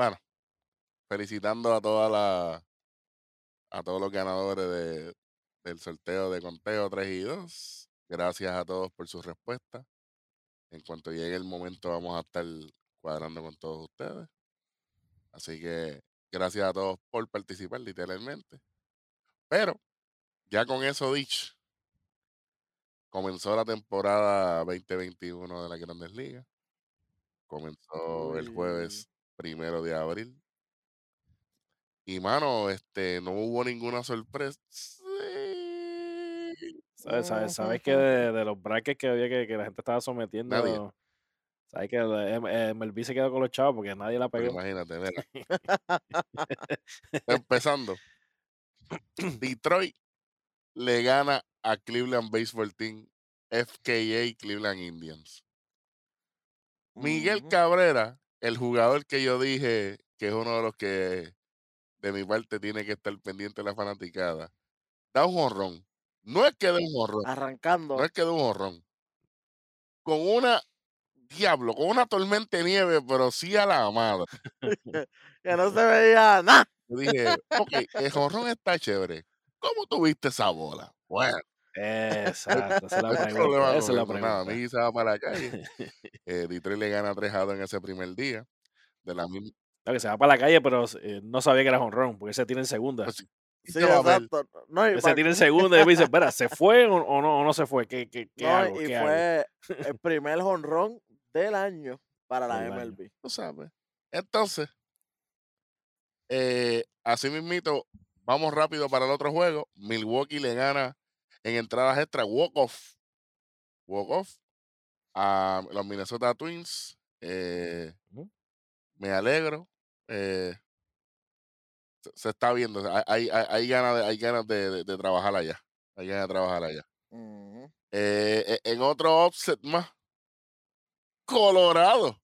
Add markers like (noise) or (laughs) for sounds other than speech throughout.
bueno, felicitando a todas las a todos los ganadores de, del sorteo de conteo 3 y 2. Gracias a todos por sus respuestas. En cuanto llegue el momento vamos a estar cuadrando con todos ustedes. Así que gracias a todos por participar literalmente. Pero ya con eso dicho, comenzó la temporada 2021 de la Grandes Ligas. Comenzó el jueves primero de abril. Y mano, este, no hubo ninguna sorpresa. ¿Sabes, sabes, sabes que de, de los brackets que había que, que la gente estaba sometiendo, Nadie. sabes que el M- eh, MLB se quedó con los chavos porque nadie la Pero pegó. imagínate, mira. (laughs) Empezando. Detroit le gana a Cleveland Baseball Team, FKA Cleveland Indians. Miguel. Cabrera, el jugador que yo dije que es uno de los que de mi parte tiene que estar pendiente de la fanaticada, da un jorrón. No es que dé un jorrón, Arrancando. no es que dé un jorrón. Con una, diablo, con una tormenta de nieve, pero sí a la madre. (laughs) que no se veía nada. Yo dije, ok, el jorrón está chévere. ¿Cómo tuviste esa bola? Bueno, Exacto, esa es la no pregunta. problema Esa es la. Nada, pregunta. Miggy se va para la calle. (laughs) Eh, Detroit le gana 3 a 2 en ese primer día. De la misma. No, que se va para la calle, pero eh, no sabía que era honrón, porque se tira en segunda. pues, exacto. No, y, pa- tira en (laughs) segunda y después dice, espera, ¿se fue o, o no, o no se fue? ¿Qué, qué, qué no, hago? y ¿Qué hago? fue el (laughs) primer jonrón del año para la Del año. MLB. Tú sabes. Entonces, eh, así mismito, vamos rápido para el otro juego. Milwaukee le gana en entradas extra walk-off. Walk-off a los Minnesota Twins. Eh, me alegro. eh, se, se está viendo. Hay, hay, hay- hay ganas, de, hay ganas de, de- de trabajar allá. Hay ganas de trabajar allá. Eh, e- en otro offset más, Colorado.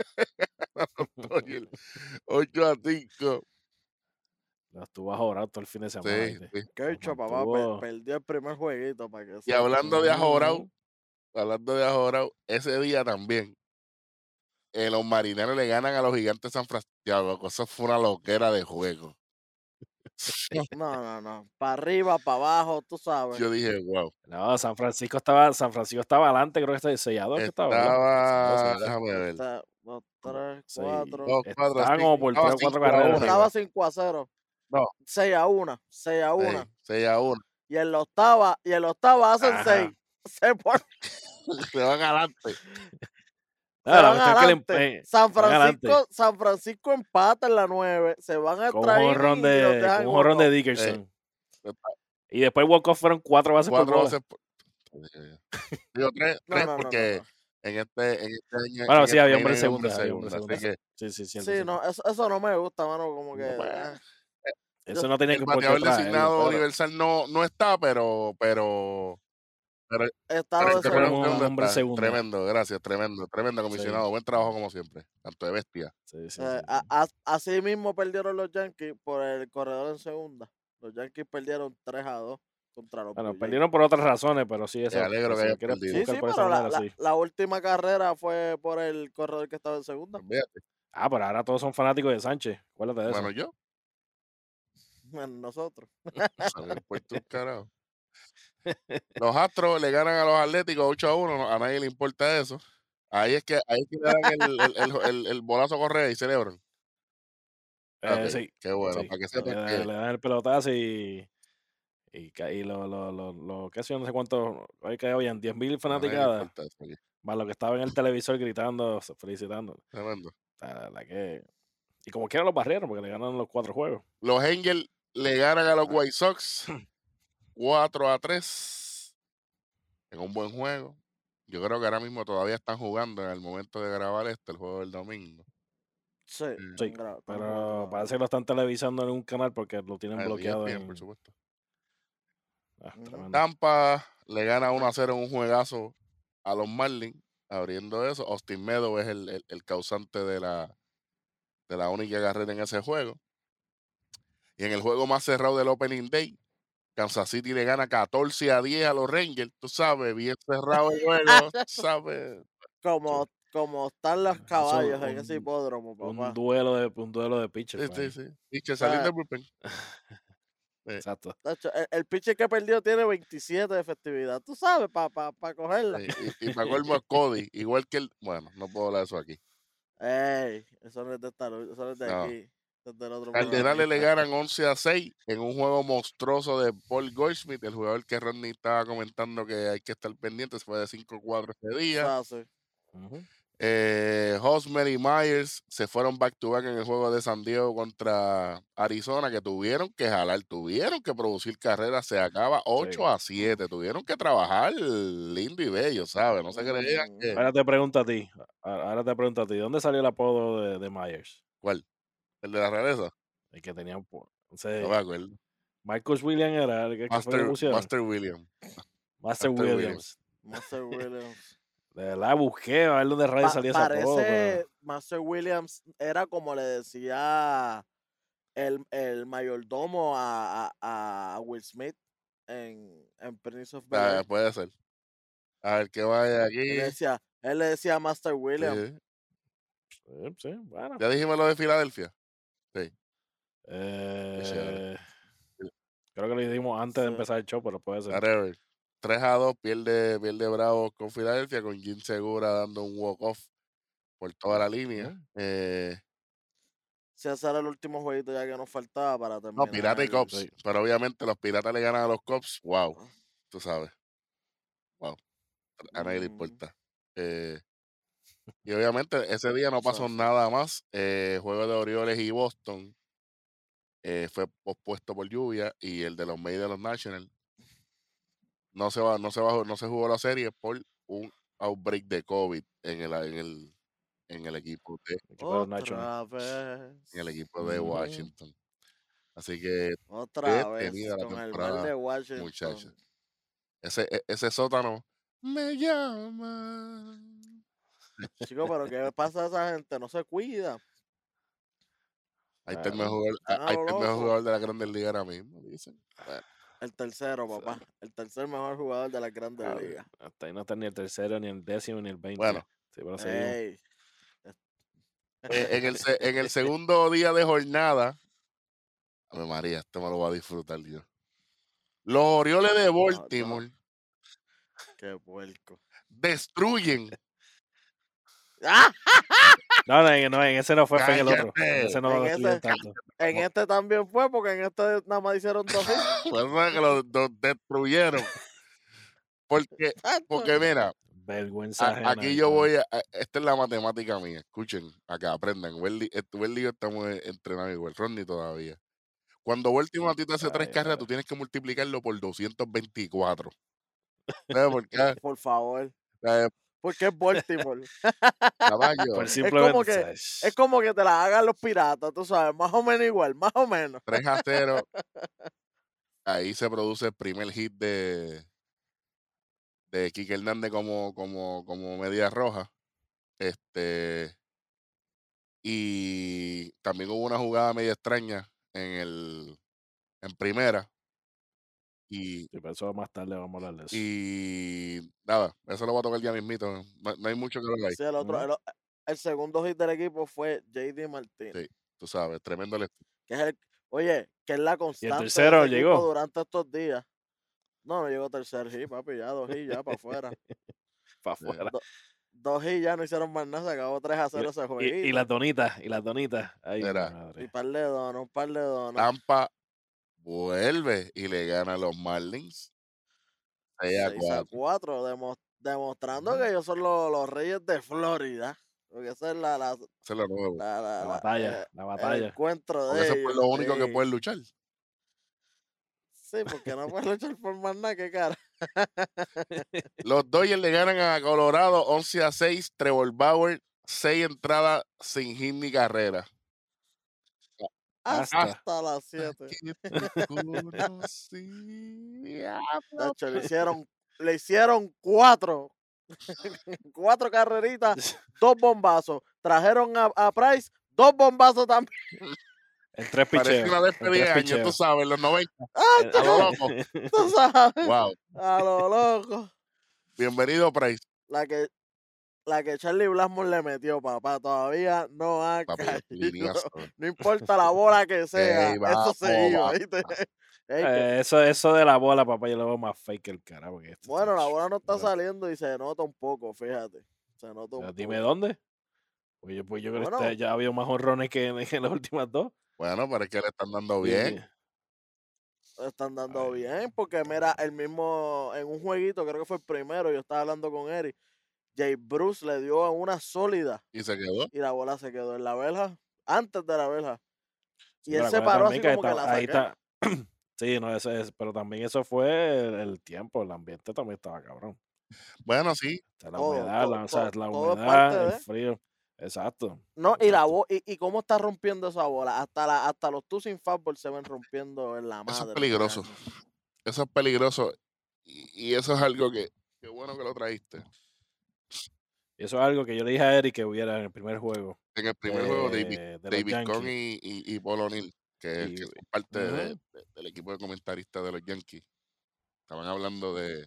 (laughs) (laughs) 8 a 5. Lo estuvo ajorado todo el fin de semana. Sí, sí. Papá, per- estuvo- perdió el primer jueguito para que Y hablando de ajorado, hablando de ajorado, ese día también, eh, los marineros le ganan a los gigantes de San Francisco. Eso fue una loquera de juego. (laughs) (laughs) No, no, no. Para arriba, para abajo, tú sabes. Yo dije, wow. No, San Francisco estaba, San Francisco estaba adelante, creo que está sellador que estaba. Estaba, sí. déjame ver. Está, dos, tres, Sí. cuatro. Dos, cuatro, Estaba cinco, como por estaba tres o cuatro carreras. Estaba 5 a 0. No. 6 a 1. 6 a 1. Sí, seis a uno. Y en la octava, y en la octava hacen Ajá. 6. Se, pon- Se van adelante. le San. Francisco, San Francisco empata en la 9. Se van a con un traer jorrón de, un jorrón de. Dickerson. Y después walk-off fueron cuatro bases por Cuatro bola. veces. por- (laughs) Digo, tres, No, tres no, porque no. en este, en este año. Bueno, en sí, este había año hombre en segunda, había hombre en segunda, segunda. Así que Sí, sí, Sí, no, eso, eso no me gusta, mano. Como que. Pues, Eso no tenía el que por qué bateador designado pero universal no, no está, pero, pero, pero, Está pero el segundo hombre segunda. Tremendo, gracias, tremendo, tremendo Sí, comisionado. Buen trabajo como siempre, tanto de bestia. sí, sí, Eh, sí, a- sí. a- así mismo perdieron los Yankees por el corredor en segunda. Los Yankees perdieron 3 a 2 contra los Bueno, Blue perdieron por otras razones, pero sí, Me eso. alegro que si lo hayas quieres perdido. Sí, sí, pero la, manera, la- sí. la última carrera fue por el corredor que estaba en segunda. Ah, pero ahora todos son fanáticos de Sánchez. Acuérdate de eso. Bueno, yo, (laughs) Nosotros. importa un carajo. (laughs) Los Astros le ganan a los Atléticos 8 a 1, a nadie le importa eso. Ahí es que, ahí es que le dan el, el, el, el- el bolazo Correa y celebran. Eh, sí, qué bueno, sí. para que sepan le- que le dan el pelotazo y. Y, y lo, lo, lo, lo qué sé yo, no sé cuánto. Hoy que habían 10.000 a nadie le fanaticadas. Más lo que estaba en el televisor gritando. Tremendo. La que. Y como quiera los barrieron, porque le ganaron los cuatro juegos. Los Angels le ganan a los. White Sox (clears throat) 4 a 3 en un buen juego. Yo creo que ahora mismo todavía están jugando en el momento de grabar este, el juego del domingo. Sí, Mm. Sí, pero parece que lo están televisando en un canal porque lo tienen Ah, bloqueado ESPN, en. por supuesto. Ah. Tampa le gana 1 a 0 en un juegazo a los Marlins. Abriendo eso, Austin Meadows es el, el- el causante de la, de la única carrera en ese juego. Y en el juego más cerrado del Opening Day, Kansas City le gana 14 a 10 a los Rangers. Tú sabes, bien cerrado el (laughs) juego. sabes. Como, como están los Eso, caballos en ese un- hipódromo, Un papá. duelo de, un duelo de pitchers. Sí, sí, man. sí. Sea, del bullpen. (laughs) Exacto. Tacho, el, el pitcher que perdió tiene 27 de efectividad. Tú sabes, para pa, pa cogerla. Sí, Y, y para (laughs) colmo es Cody, igual que el. Bueno, no puedo hablar de eso aquí. Ey, eso no es de esta, eso no es de No. aquí. Cardenales le ganan 11 a 6 en un juego monstruoso de Paul Goldschmidt, el jugador que Rodney estaba comentando que hay que estar pendiente, se fue de 5-4 ese día. Eh, Hosmer y Myers se fueron back to back en el juego de San Diego contra Arizona, que tuvieron que jalar, tuvieron que producir carreras. Se acaba 8 a 7. Tuvieron que trabajar lindo y bello, ¿sabes? No se creían que. Ahora te pregunto a ti. Ahora te pregunto a ti. ¿Dónde salió el apodo de, de Myers? ¿Cuál? ¿El de la realeza? El que tenía No me acuerdo. Marcus Williams era el que, que fue que Master. Master William. Master Master Williams. Williams. Master Williams. (laughs) De verdad, busqué a ver dónde radio Pa- salía apodo. parece pero- Master Williams era como le decía el, el mayordomo a, a, a Will Smith en, en Prince of Ah, Bel-Air. puede ser. A ver qué vaya Él le aquí. decía, él le decía Master Williams. Sí. Sí, sí, bueno. Ya dijimos lo de Filadelfia. Eh, creo que lo hicimos antes de Sí. empezar el show, pero puede ser. Whatever. 3 a 2, pierde, pierde Bravo con Filadelfia, con Jim Segura dando un walk-off por toda la línea. Eh, Si ese era el último jueguito ya que nos faltaba para terminar. no, Pirata y Cops. sí. Pero obviamente los Piratas le ganan a los Cops. Wow, tú sabes. Wow. A nadie le Mm. importa. Eh, y obviamente ese día no pasó nada más. Eh, juego de Orioles y Boston eh, fue pospuesto por lluvia y el de los Mets de los Nationals no se va, no se bajó, no se jugó la serie por un outbreak de COVID en el, en el, en el equipo de, en el equipo de. Washington. Así que Otra vez. la Con el mal de Washington. muchachos. ese, e- ese sótano me llama. Chico, pero ¿qué pasa a esa gente? No se cuida. Ahí está el mejor, Están a ahí lo está el mejor loco. jugador de la Grandes Ligas ahora mismo, dicen. Bueno, El tercero, papá. El tercer mejor jugador de la Grandes Claro, Ligas. Hasta ahí no está ni el tercero, ni el décimo, ni el veinte. Bueno. Sí, pero eh, en, el, en el (laughs) segundo día de jornada, Ave María, este me lo voy a disfrutar yo. Los Orioles de. Baltimore Qué puerco. destruyen. (laughs) No, no, en, no, en ese no fue, fue en el otro. En ese no lo En ese- tanto. En este también fue, porque en este nada más hicieron dos. Por (laughs) que los, los destruyeron. Porque, porque mira, Vergüenza. A- ajena, aquí yo voy a, a- esta es la matemática mía, escuchen acá, aprendan, Welly, eh, y yo estamos entrenados igual, Rodney todavía. Cuando Baltimore a ti te hace tres carreras, tú tienes que multiplicarlo por 224. ¿Sabes por qué? (laughs) Por favor. ¿Sabes? Porque es Baltimore. (laughs) Caballo, Por como que- es como que te la hagan los piratas, tú sabes. Más o menos igual, más o menos. 3 a 0. (laughs) Ahí se produce el primer hit de de Kike Hernández como, como, como media roja. Este y también hubo una jugada media extraña en el en primera. Y, Sí, pero eso más tarde vamos a hablar de eso. y nada, eso lo voy a tocar ya mismito. No, no hay mucho que hablar ahí. Sí, el, otro, el, el segundo hit del equipo fue JD Martínez. Sí. Tú sabes, tremendo le- Que es el, oye, que es la constante. de tercero ese equipo llegó? Durante estos días. No, no llegó tercer hit, papi, ya dos hits ya para afuera. (laughs) Para Sí. afuera. Dos hits ya no hicieron más nada, se acabó 3 a 0 ese Y, jueguito. y las donitas, y las donitas. Ay. Y madre. par de donos, un par de donos. Tampa vuelve y le gana a los Marlins. 6 a 6 a 4. 4, demo- demostrando que ellos son los, los reyes de Florida. Porque esa es la, la, Eso es lo nuevo. la, la- La la- batalla, eh, la el batalla. encuentro de Porque eso es ellos. lo único que sí. pueden luchar. Sí, porque no pueden luchar por más nada que cara. (laughs) Los Dodgers le ganan a Colorado 11 a 6. Trevor Bauer, 6 entradas sin hit ni carrera. Hasta, Hasta. las 7. Que te conocía, (laughs) Tacho, le hicieron, le hicieron cuatro. (laughs) cuatro carreritas, dos bombazos. Trajeron a, a Price, dos bombazos también. En tres Parece picheos. una en despedida de años, tú sabes, en los 90. En- A lo loco. (laughs) Tú sabes, Wow. a lo loco. Bienvenido, Price. La que, la que Charlie Blasmore le metió, papá, todavía no ha Papi, (laughs) caído. No importa la bola que (laughs) sea, Ey, eso se iba. ¿viste? (laughs) Ey, que- Eh, eso, eso de la bola, papá, yo lo veo más fake que el carajo. que esto, bueno, la bola no está ¿verdad? saliendo y se nota un poco, fíjate. Se nota un Pero Dime poco. dónde. Pues yo, pues yo creo que este ya había más honrones que en, en las últimas dos. Bueno, pero es que le están dando bien. Están dando bien, porque mira, el mismo, en un jueguito, creo que fue el primero, yo estaba hablando con Eric, Jay Bruce le dio a una sólida Y se quedó. y la bola se quedó en la verja, antes de la verja. Sí, Y él se paró así como que la ahí está. (clears throat) Sí, no, eso es, pero también eso fue el, el tiempo, el ambiente también estaba cabrón. Bueno, sí. O sea, la Todo, humedad, todo, la, o sea, todo, la humedad, el frío. Exacto. No, y la y, y cómo está rompiendo esa bola. Hasta la, hasta los two sin fútbol se ven rompiendo en la madre. Eso es peligroso. Eso es peligroso. Y, y eso es algo que, qué bueno que lo traíste. Y eso es algo que yo le dije a Eric que hubiera en el primer juego. En el primer juego, David, de, de David Cohn y, y, y Paul O'Neill, que, es- Y- que son parte de- del equipo de comentaristas de los Yankees, estaban hablando de,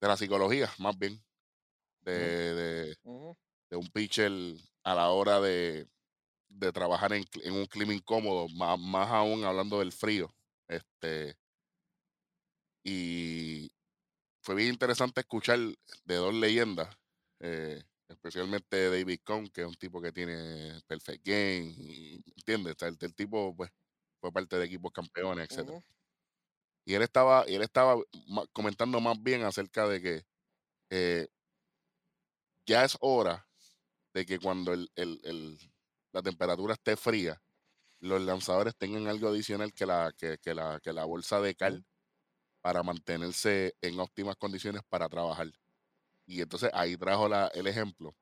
de la psicología, más bien, de, de, un pitcher a la hora de, de trabajar en, en un clima incómodo, más, más aún hablando del frío. Este, y fue bien interesante escuchar de dos leyendas, eh, especialmente David Cohn, que es un tipo que tiene perfect game, y, ¿entiendes? O sea, el, el tipo pues, fue parte de equipos campeones. Ujú. Y él estaba, y él estaba comentando más bien acerca de que eh, ya es hora de que cuando el, el- el- la temperatura esté fría, los lanzadores tengan algo adicional que la, que, que la, que la bolsa de cal para mantenerse en óptimas condiciones para trabajar. Y entonces ahí trajo la, el ejemplo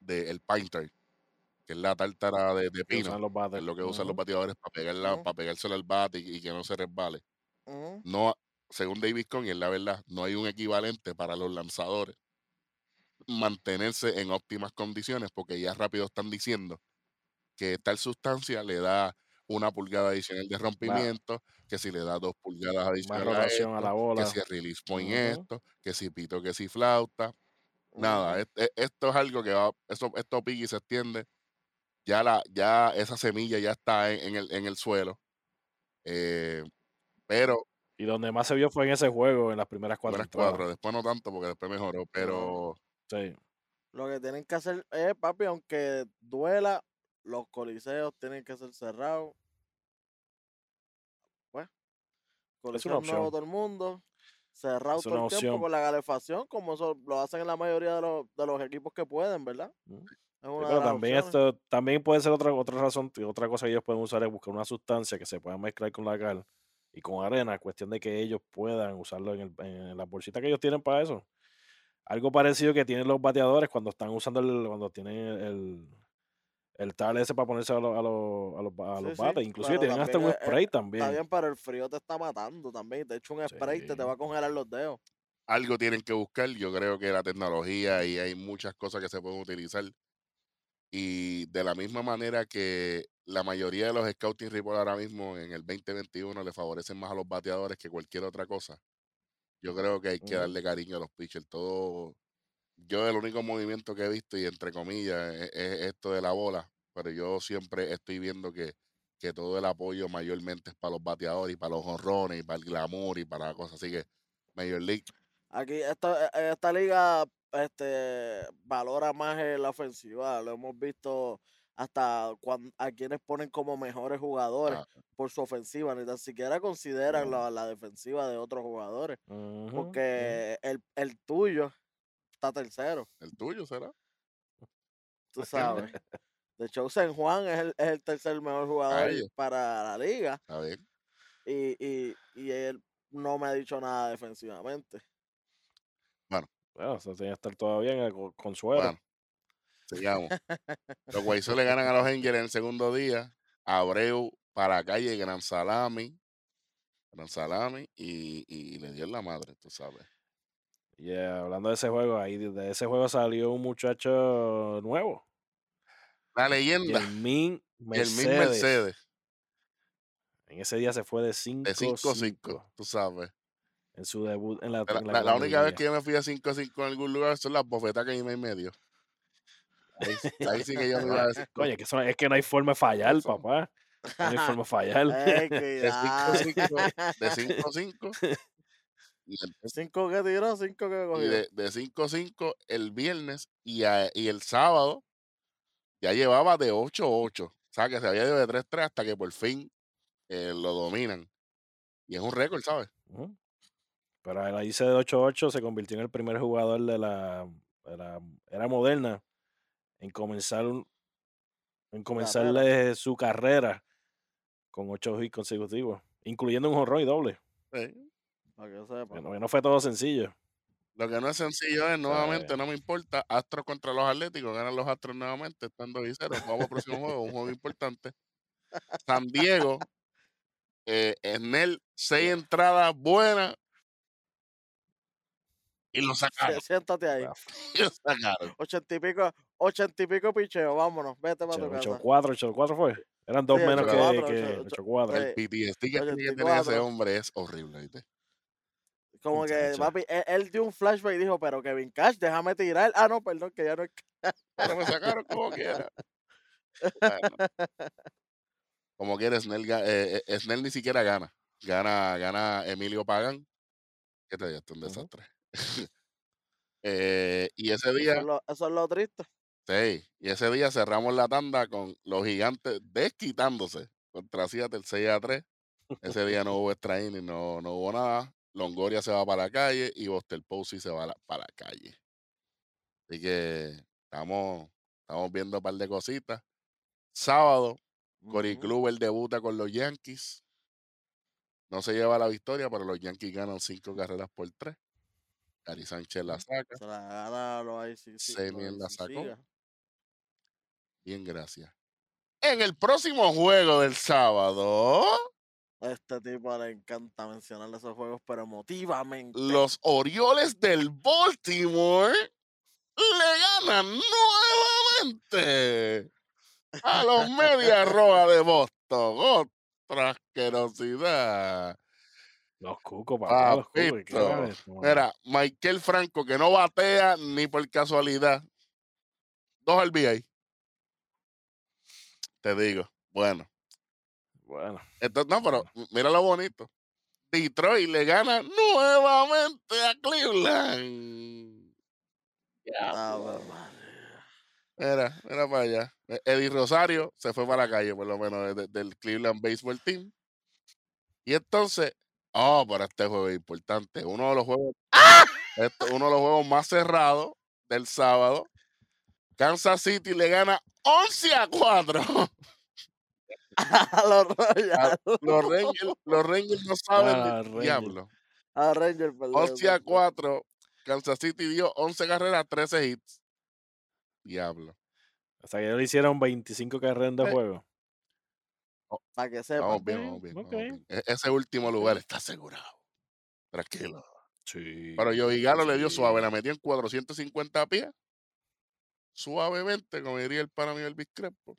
del Painter, que es la tártara de, de pino, es lo que usan los bateadores para pegarla, para pegárselo al bate y, y que no se resbale. No, según David Cohn, y es la verdad, no hay un equivalente para los lanzadores mantenerse en óptimas condiciones, porque ya rápido están diciendo que tal sustancia le da una pulgada adicional de rompimiento, que si le da dos pulgadas adicionales a rotación a esto, la que bola. si el release point esto, que si pito, que si flauta, nada, Ujú. es- es- esto es algo que va, esto pica y se extiende, ya la, ya esa semilla ya está en, en el, en el suelo, eh, pero Y donde más se vio fue en ese juego, en las primeras cuatro primeras cuatro, después no tanto porque después mejoró, pero Sí. Lo que tienen que hacer es, papi, aunque duela, los coliseos tienen que ser cerrados. Pues, coliseo nuevo todo el mundo, cerrado Es todo el tiempo opción. con la calefacción, como eso lo hacen en la mayoría de los, de los equipos que pueden, ¿verdad? Mm. Es Sí, pero las también opciones. esto también puede ser otra otra razón, otra cosa que ellos pueden usar es buscar una sustancia que se pueda mezclar con la cal y con arena, cuestión de que ellos puedan usarlo en, el, en la bolsita que ellos tienen para eso. Algo parecido que tienen los bateadores cuando están usando el, cuando tienen el, el tal ese para ponerse a, los a, los- a los, ba- a los Sí, sí, bates. Inclusive tienen hasta un también es- es- spray Está también. bien, pero el frío te está matando también. De hecho, un spray te, te Sí. va a congelar los dedos. algo tienen que buscar. Yo creo que la tecnología y hay muchas cosas que se pueden utilizar. Y de la misma manera que la mayoría de los scouting reports ahora mismo en el 2021 le favorecen más a los bateadores que cualquier otra cosa. Yo creo que hay que darle cariño a los pitchers. Todo, yo el único movimiento que he visto, y entre comillas, es, es esto de la bola. Pero yo siempre estoy viendo que, que todo el apoyo mayormente es para los bateadores y para los honrones y para el glamour y para cosas. Así que Major League Aquí, esta, eh, esta liga este, valora más la ofensiva. Lo hemos visto hasta cuan- a quienes ponen como mejores jugadores ah, por su ofensiva. Ni tan siquiera consideran No. la, la defensiva de otros jugadores. Porque el, el tuyo está tercero, el tuyo será. tú sabes. De hecho, San Juan es el, es el tercer mejor jugador ellos. para la liga. Está bien. Y, y, y él no me ha dicho nada defensivamente. Bueno, eso tiene que estar todavía en el co- consuelo. Bueno, sigamos. (laughs) Los Guaysos le ganan a los Angels en el segundo día. Abreu para la calle, Gran Salami. Gran Salami y, y le dio la madre, tú sabes. Y eh, hablando de ese juego, ahí de- ese juego salió un muchacho nuevo, La leyenda, Yermin (laughs) el Mercedes. Mercedes, En ese día se fue de 5 de 5-5, tú sabes. En su debut en la, La, en la la- la única vez que yo me fui a 5-5 en algún lugar son las bofetas que me medio. Ahí, ahí sí que yo me iba (laughs) a decir. Oye, que eso- es que no hay forma de fallar, Eso. papá. No hay forma de (laughs) fallar. Ey, De cuidado. 5-5, de 5-5. Y, entonces- Cinco que tiró, cinco que y cogió. de, de 5-5 el viernes y, a- y el sábado ya llevaba de 8-8. O sea, que se había ido de 3-3 hasta que por fin eh, lo dominan. Y es un récord, ¿sabes? Ujú. Pero él ahí se de 8-8 se convirtió en el primer jugador de la, de la era moderna en comenzar un- en comenzarle su carrera con 8 hits consecutivos, incluyendo un jonrón y doble. Sí. Para que sepa. No, fue todo sencillo. Lo que no es sencillo es, nuevamente, Eh. no me importa, Astros contra los Atléticos, ganan los Astros nuevamente, están 2 y 0, vamos al próximo juego, un juego importante. San Diego, eh, Snell, seis entradas buenas, y lo sacaron, Siéntate ahí. (laughs) y lo sacaron. Ochenta y pico, ochenta y pico picheo, vámonos, vete para tu casa. 8-4, 8-4 fue. Eran dos Sí, menos que, 8-4, que 8-4. 8-4. El. PTSD que tiene que tener ese 84. hombre es horrible, ¿viste? Como que, papi, él, él dio un flashback y dijo, pero Kevin Cash, déjame tirar. Ah, no, perdón, que ya no es. Pero me sacaron como quiera. Bueno. Como quiera, Snell, ga- eh, eh, Snell ni siquiera gana. Gana, gana Emilio Pagan. Que te digo, un desastre. (laughs) Eh, y ese Eso día, es, lo, eso es lo triste. sí, y ese día cerramos la tanda con los gigantes desquitándose contra Seattle 6 a 3. Ese día no hubo extra inning, no, no hubo nada. Longoria se va para la calle y Buster Posey se va la- para la calle. Así que estamos, estamos viendo un par de cositas. Sábado, Cory. Kluber debuta con los Yankees. No se lleva la victoria, pero los Yankees ganan cinco carreras por tres. Gary Sánchez la saca. Se la gana los ICC. Semien la sacó. Bien, gracias. En el próximo juego del sábado, A este tipo le encanta mencionar esos juegos, pero emotivamente. los Orioles del Baltimore le ganan nuevamente a los Medias Rojas de Boston. Otra asquerosidad. Los cucos, papá, los cucos. Mira, Michael Franco, que no batea ni por casualidad. Dos RBI. Te digo. Bueno. Bueno, Entonces, no, pero mira lo bonito. Detroit le gana nuevamente a Cleveland. Ah, pues, madre. Mira, mira para allá. E- Eddie Rosario se fue para la calle, por lo menos, de- del Cleveland Baseball Team. Y entonces, oh, para este juego es importante. Uno de los juegos, este- uno de los juegos más cerrados del sábado. Kansas City le gana 11 a 4. A (laughs) los Royals. Los Rangers, los Rangers no saben Ah, del diablo. A Rangers, perdón. 11 a perdón. 4. Kansas City dio 11 carreras, 13 hits. Diablo. hasta que ellos le hicieron 25 carreras de Eh, juego. Para que sepa. Vamos bien, vamos bien. vamos ok. bien. E- Ese último lugar está asegurado. Tranquilo. Sí. Pero Joey Galo le dio sí. suave, la metió en 450 pies. Suavemente, como diría el pana mío Elvis Crespo.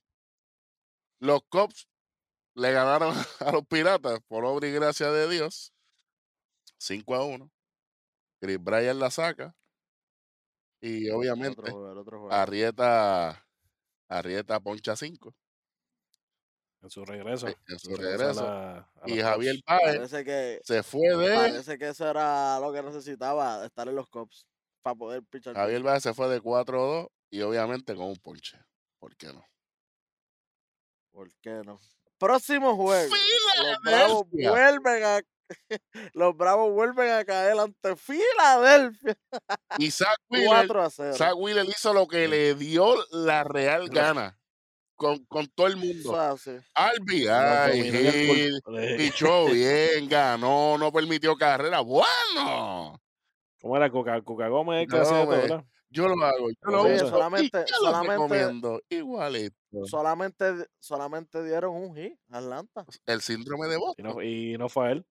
Los Cubs le ganaron (laughs) a los Piratas por obra y gracia de Dios. 5 a 1. Chris Bryant la saca. Y El obviamente otro el otro. Arrieta, Arrieta poncha 5 En su regreso. en su a regreso. la- a Y Javier. Páez que, se fue de. parece que eso era lo que necesitaba, estar en los Cops. Para poder pichar. Javier Báez se fue de 4-2 y obviamente con un ponche. ¿Por qué no? ¿Por qué no? Próximo juego. Los Bravos ¡Filadelfia! vuelven a. (laughs) Los Bravos vuelven a caer ante Filadelfia. Y (laughs) Zach Wheeler, 4 a 0. Zach Wheeler hizo lo que le dio la real (laughs) gana con, con todo el mundo. pul- eh, pichó bien, ganó, no permitió carrera. Bueno, ¿Cómo era Coca, Coca Gómez? hacía todo. Yo lo hago, yo lo Sí, uso solamente, y yo lo solamente, recomiendo. Igualito. solamente, solamente dieron un hit a Atlanta. El síndrome de Y Boston. no, y no fue él.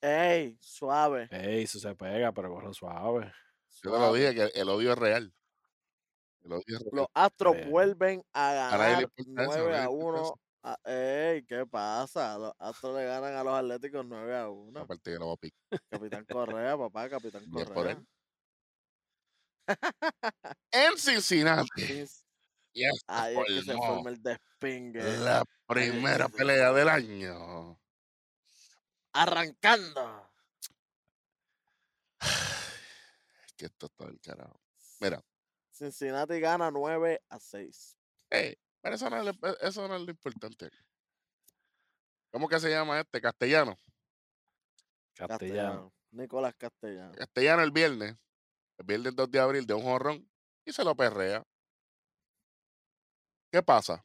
Ey, suave. Ey, eso se pega, pero corre suave. Yo te lo dije que el odio es real. El odio es real. Los Astros Eh, vuelven a A ganar importa eso, a 9 nadie a le importa 1 eso. Ah, ey, ¿qué pasa? Los Astros le ganan a los Atléticos 9 a 1. Aparte que no va a picar. (laughs) Capitán Correa, papá, Capitán Bien por Correa. él. En Cincinnati. Sí, Y esto Ahí es que se formó forma el despingue. la primera se pelea del año. Arrancando. (sighs) Es que esto está del carajo. Mira, Cincinnati gana 9 a 6. eh, pero eso no, es, lo- eso no es lo importante. ¿Cómo que se llama este? Castellano. Castellano. Castellano. Nicolás Castellano. Castellano el viernes, el viernes 2 de abril, de un jorrón y se lo perrea. ¿Qué pasa?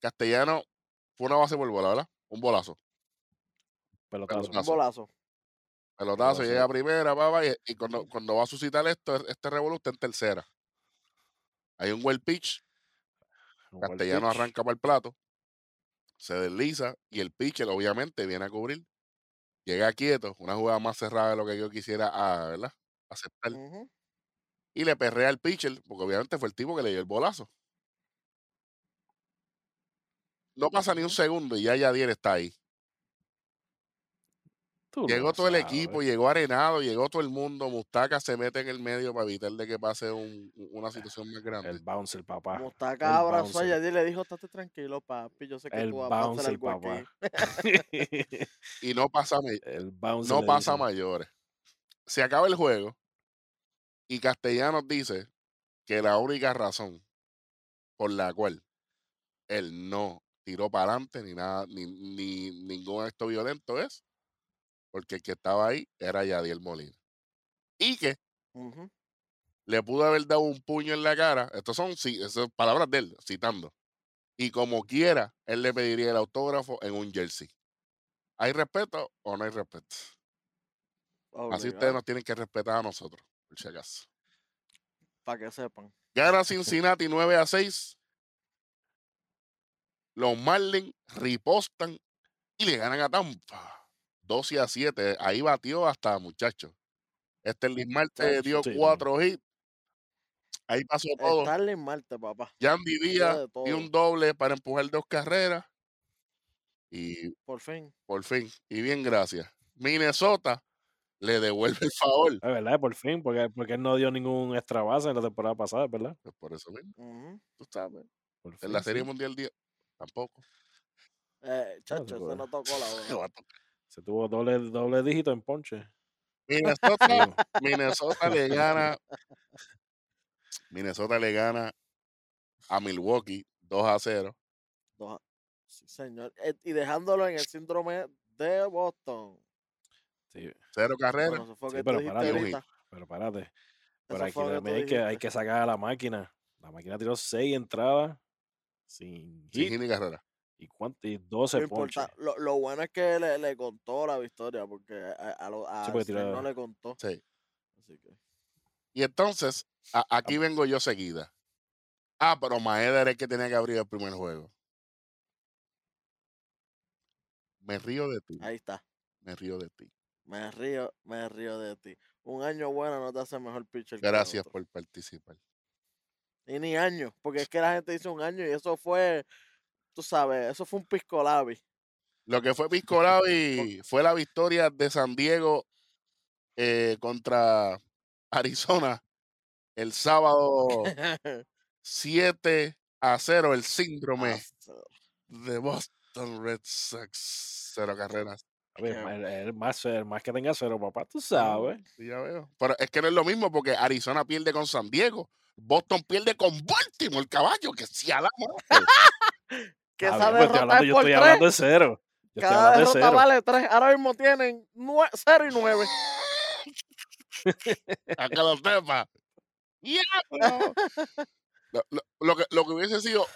Castellano fue una base por bola, ¿verdad? Un bolazo. Pelotazo. Pelotazo. Un bolazo. Pelotazo, llega a primera, va, va, y, y cuando, cuando va a suscitar esto, este revolú está en tercera. Hay un well pitch, Un Castellano arranca para el plato, se desliza y el pitcher obviamente viene a cubrir. Llega quieto, una jugada más cerrada de lo que yo quisiera ah, ¿verdad? Aceptar. Y le perrea al pitcher, porque obviamente fue el tipo que le dio el bolazo. No pasa ni un segundo y ya Yadier está ahí. Tú Llegó todo el equipo, llegó Arenado, llegó todo el mundo. Mustaca se mete en el medio para evitar de que pase un- una situación más grande. El bouncer, papá. Mustaca abrazó a. Yadier y le dijo, estate tranquilo, papi. Yo sé que El tú vas a bouncer, algo aquí. (laughs) Y no pasa, el no pasa mayores. Se acaba el juego y Castellanos dice que la única razón por la cual él no tiró para adelante ni nada, ni, ni ningún acto violento es porque el que estaba ahí era Yadiel Molina. Y que le pudo haber dado un puño en la cara. Estas son sí, esas palabras de él, citando. Y como quiera, él le pediría el autógrafo en un jersey. ¿Hay respeto o no hay respeto? Así ustedes nos tienen que respetar a nosotros, por si acaso. Para que sepan. Gana (laughs) Cincinnati 9 a 6. Los Marlins ripostan y le ganan a Tampa 12 a 7. Ahí batió hasta muchachos. Este Liz Marte dio Sí, no. cuatro hits. Ahí pasó todo. Starling Marte, papá. Yandy Díaz dio un doble para empujar dos carreras. Y Por fin. por fin, y bien, gracias. Minnesota le devuelve el favor. Es verdad, por fin, porque, porque él no dio ningún extra base en la temporada pasada, ¿verdad? Pues por eso mismo, tú sabes. Por En fin, la Serie sí. Mundial día, tampoco. Eh, chacho, se puede. no tocó la (laughs) hora. Se tuvo doble, doble dígito en ponche. Minnesota, Minnesota le gana. Minnesota le gana a Milwaukee 2 a 0. Dos- Sí, señor. Eh, y dejándolo en el síndrome de Boston. Sí, Cero carreras. Bueno, Sí, pero parate, pero parate. Eso Pero aquí también hay que, hay que sacar a la máquina. La máquina tiró seis entradas sin Sin hit ni carrera. y, cuánto, y 12 Lo, ponches. importa- lo, lo bueno es que le, le contó la victoria, porque a, a, lo- a no le contó. Sí. Así que. Y entonces, a- aquí vengo yo seguida. Ah, pero Maeda era el que tenía que abrir el primer juego. Me río de ti. Ahí está. Me río de ti. Me río, me río de ti. Un año bueno no te hace mejor pitcher que Gracias otro. por participar. Y ni año, porque es que la gente dice un año y eso fue, tú sabes, eso fue un piscolabi. Lo que fue Piscolavi (laughs) fue la victoria de San Diego eh, contra (laughs) Arizona el sábado (laughs) 7 a 0. El síndrome Hasta- de Boston Red Sox. Cero carreras. A ver, Qué el, el más, el más que tenga cero, papá, tú sabes. Sí, ya veo. Pero es que no es lo mismo porque Arizona pierde con San Diego. Boston pierde con Baltimore, caballo, que si a la (laughs) que bien, pues estoy derrota hablando- es yo por estoy tres. hablando de cero. Yo estoy Cada hablando de derrota cero. vale tres. Ahora mismo tienen 0 y 9. (laughs) A que lo sepa. ¡Diablo! (laughs) Lo, lo- lo que, lo que hubiese sido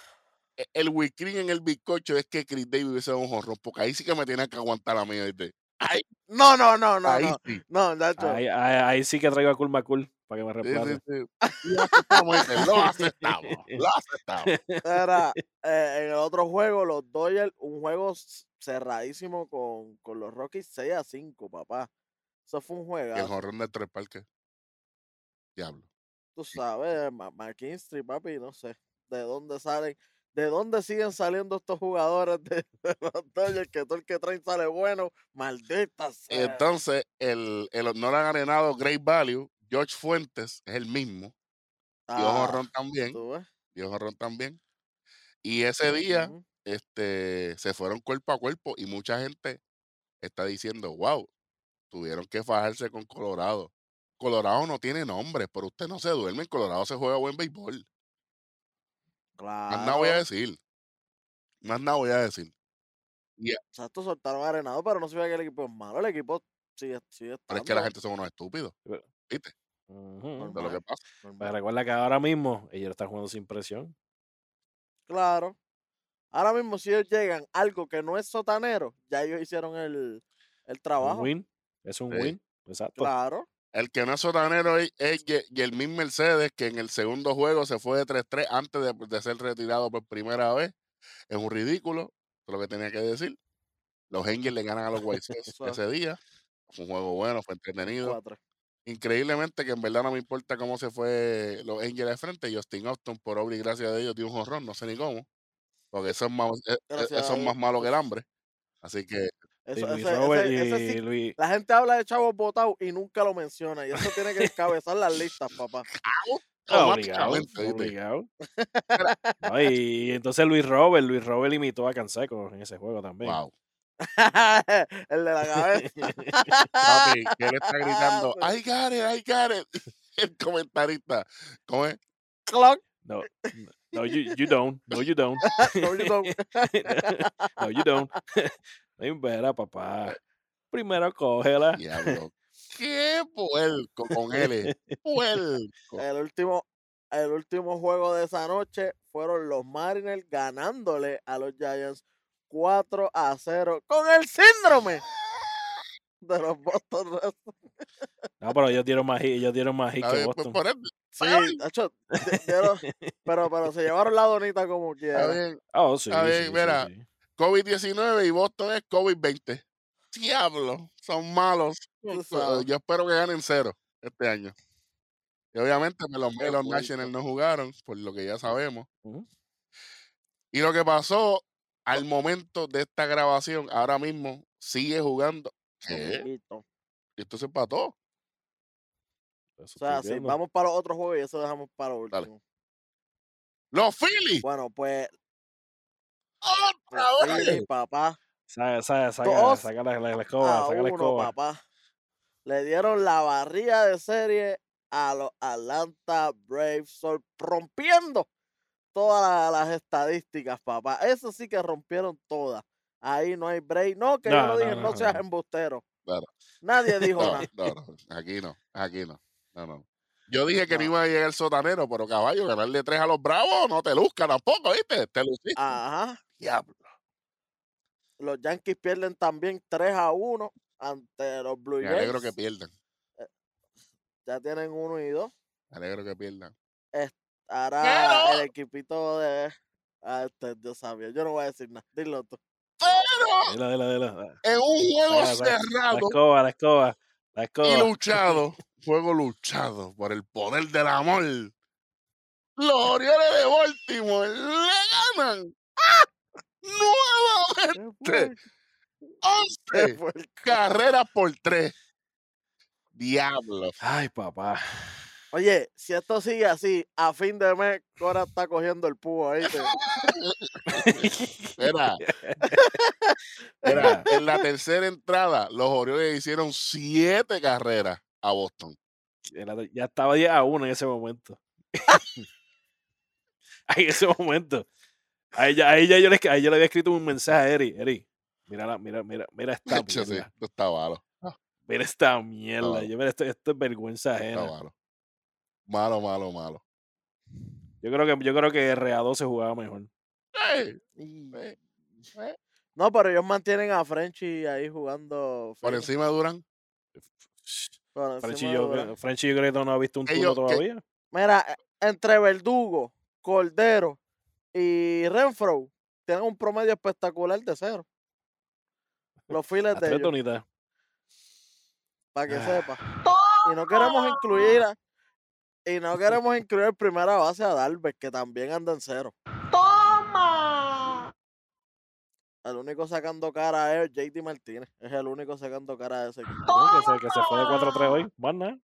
el wikrin en el bizcocho es que Chris Davis hubiese dado un jorrón, porque ahí sí que me tiene que aguantar la mía. ¿viste? Ahí, No, no, no, no, ahí no. sí. No. Ahí, ahí, ahí sí que traigo a Cool McCool para que me Sí, sí, reemplace. sí. Lo aceptamos, lo aceptamos. Lo aceptamos. Era, eh, en el otro juego, los Dodgers, un juego cerradísimo con, con los Rockies 6 a 5, papá. Eso fue un Y el juego. jorrón de tres parques. Diablo. Tú sabes, Ma- McKinstry, papi, no sé de dónde salen. ¿De dónde siguen saliendo estos jugadores de, (laughs) de los Dodgers? Que todo el que traen sale bueno. Maldita sea. Entonces, el, el no le han arenado Great Value, George Fuentes, es el mismo. Ah, jonrón también. tú ves. Dio jonrón también. Y ese día, este, se fueron cuerpo a cuerpo y mucha gente está diciendo, wow, tuvieron que fajarse con Colorado. Colorado no tiene nombre, pero usted no se duerme. En Colorado se juega buen béisbol. Más nada voy a decir. Más nada voy a decir. Exacto, soltaron a Arenado, pero no se ve que el equipo es malo. El equipo sigue, sigue Pero es que la estando gente son unos estúpidos. Pero- ¿Viste? Es lo que pasa. Normal. recuerda que ahora mismo ellos están jugando sin presión. Claro. Ahora mismo, si ellos llegan algo que no es sotanero, ya ellos hicieron el, el Un trabajo. win. Es un Sí. win. Exacto. Claro. El que no es sotanero es, es Yermín Mercedes, que en el segundo juego se fue de 3-3 antes de, de ser retirado por primera vez. Es un ridículo, es lo que tenía que decir. Los Angels le ganan a los White Sox (laughs) ese día. Fue un juego bueno, fue entretenido. Cuatro. Increíblemente que en verdad no me importa cómo se fue los Angels de frente. Justin Austin, por obra y gracia de ellos, dio un jorrón, no sé ni cómo. Porque eso es más, e- e- Gracias eso es más malo que el hambre. Así que Eso, Luis ese- Robert ese- ese y sí- Luis. la gente habla de chavos botados y nunca lo menciona. Y eso tiene que encabezar las listas, papá. Obligado, ¿viste? obligado. No, y entonces Luis Robert, Luis Robert imitó a Canseco en ese juego también. Wow. (laughs) el de la cabeza. Papi, que él está (laughs) gritando, Sí. I got it, I got it. (laughs) El comentarista, ¿cómo es? Clock. No, no, you, you don't. No, you don't. No, you don't. no, you don't. No invera, papá. Primero (laughs) cógela. Diablo. (laughs) Qué puerco con él. Puerco. El último, el último juego de esa noche fueron los Mariners ganándole a los Giants 4 a 0 con el síndrome de los Boston Red. (laughs) No, pero ellos dieron más hit, ellos dieron más hit que pues, Boston. por él, Sí, dieron- pero, pero se llevaron la donita como quiera. Oh, sí, sí, sí, mira. sí. COVID-19 y Boston es COVID-20. Diablo, son malos. Eh, sabes. Yo espero que ganen cero este año. Y obviamente pues, los, los. Nationals no jugaron, por lo que ya sabemos. Y lo que pasó al momento de esta grabación, ahora mismo sigue jugando. ¿Qué? Esto se empató. Eso O sea, sí, viendo. vamos para los otros juegos y eso dejamos para lo Dale. último. Los Phillies. Bueno, pues, ¡Otra los vez! Phillies, papá. Saca, saca, saca, Dos saca la, la- la escoba, saca la uno, escoba. papá. Le dieron la barría de serie a los Atlanta Braves, rompiendo todas la- las estadísticas, papá. Eso sí que rompieron todas. Ahí no hay break. No, que yo No, no no, dije, no, no, seas no. embustero. Claro. Nadie (laughs) dijo No, nada. no, no, aquí no, aquí no. No, no. Yo dije que no, No. iba a llegar el sotanero, pero caballo, ganarle tres a los bravos no te luzca tampoco, ¿viste? Te luciste. Ajá. Diablo. Los Yankees pierden también 3 a 1 ante los Blue Me alegro que Jays. pierdan. Ya tienen 1 y 2. Me alegro que pierdan. Pero- el equipito de. Ah, este, Dios sabía. Yo no voy a decir nada. Dilo tú. Pero Dila, dila, dila. en un juego saca. La cerrado escoba, la escoba, la y escoba. luchado, juego luchado por el poder del amor. Los Orioles de Baltimore le ganan. ¿Qué 11 fue? carreras por 3. Diablo. Ay, papá. Oye, si esto sigue así, a fin de mes, Cora está cogiendo el púo ahí. (laughs) Mira, en la tercera entrada, los Orioles hicieron 7 carreras a Boston. Ya estaba 10 a 1 en ese momento. (laughs) (laughs) En ese momento. Ahí ya, ahí ya yo, le, ahí yo le había escrito un mensaje a Eri. Eri, mira, mira, mira, mira (laughs) esta sí, mierda. esto está malo. Mira esta mierda. Yo, mira, esto, esto es vergüenza Está ajena. malo. Malo, malo, malo. Yo creo que, yo creo que RA2 se jugaba mejor. No, pero ellos mantienen a Frenchy ahí jugando. Por encima de Durán. encima Frenchy yo, Durán. Frenchy yo creo que no ha visto un turno que- todavía. Mira, eh, entre Verdugo, Cordero y Renfro tienen un promedio espectacular de cero. Los files A de ellos, para que Ah. sepa. Y no queremos incluir a- y no (laughs) queremos incluir primera base a Dalves, que también anda en cero. El único sacando cara es JD Martínez. Es el único sacando cara de ese equipo. Que, se, que se fue de 4-3 hoy. Más nada.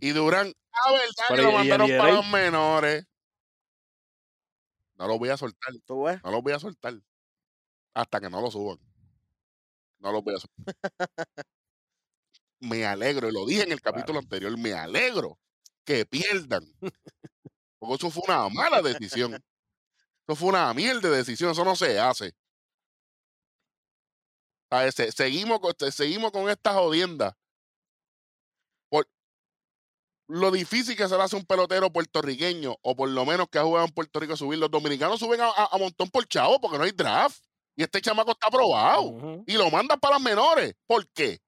Y Durán, a verdad que Pero lo y- el mandaron para los menores. No lo voy a soltar, ¿Tú ves? no los voy a soltar. Hasta que no lo suban. No los voy a soltar. me alegro, y lo dije en el capítulo anterior, me alegro que pierdan. (laughs) Porque eso fue una mala decisión. Eso fue una mierda de decisión, eso no se hace. Se- seguimos, con, se- seguimos con esta jodienda. Lo difícil que se le hace a un pelotero puertorriqueño, o por lo menos que ha jugado en Puerto Rico, subir. Los dominicanos suben a, a- a montón por chavo porque no hay draft. Y este chamaco está aprobado. Y lo mandan para las menores. ¿Por qué?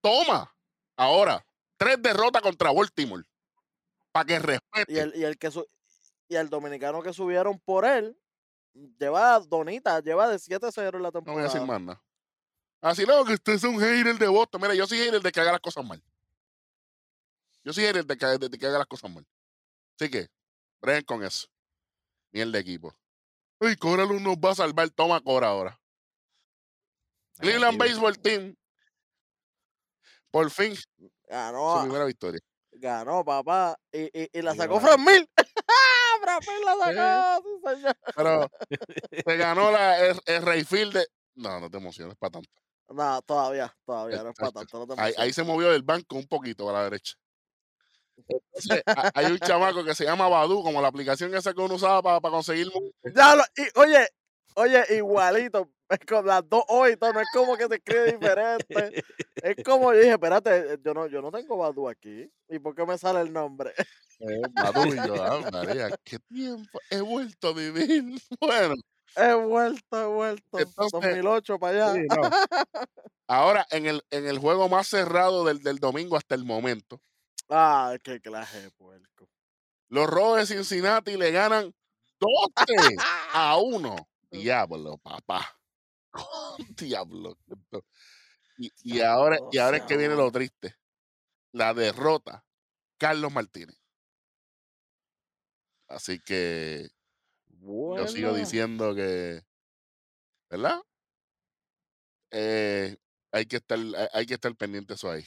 Toma. Ahora, tres derrotas contra Baltimore. Para que respete. Y el, y el que su- y el dominicano que subieron por él lleva donita, lleva de 7-0 en la No voy a temporada. decir más nada. Así no, que usted es un hater de Boston. Mira, yo soy hater de que haga las cosas mal. Yo soy hater de que, de que haga las cosas mal. Así que, breguen con eso. Miel de equipo. Uy, Cora nos va a salvar. Toma Cora ahora. Cleveland. Baseball Team. Por fin, su Ganó, a- primera victoria. ganó, papá. Y, y, y la sacó ganó. Fran Mil. Fran Mil la sacó. Pero (laughs) se ganó la, el, el Rayfield de. No, no te emociones para tanto. No, todavía, todavía no es para tanto. No te Ahí, ahí se movió del banco un poquito a la derecha. Entonces, hay un chamaco que se llama Badu, como la aplicación esa que uno usaba para conseguir. mu- Ya lo- y, oye, oye, igualito. Es con las dos O y todo, no es como que se escribe diferente. Es como yo dije, espérate, yo no, yo no tengo Badu aquí. ¿Y por qué me sale el nombre? Eh, Badu y yo, ah, María, qué tiempo he vuelto a vivir. (laughs) Bueno, He vuelto, he vuelto. Entonces, 2008 para allá. Sí, no. ahora en el, en el juego más cerrado del, del domingo hasta el momento, Ah, qué clase de puerco. los Rojos de Cincinnati le ganan 12 a 1. (laughs) Diablo, papá. (laughs) Diablo. Y, y ahora, y ahora es que viene lo triste. La derrota. Carlos Martínez. Así que yo sigo diciendo que, ¿verdad? Eh, hay que estar, hay- que estar pendiente eso ahí.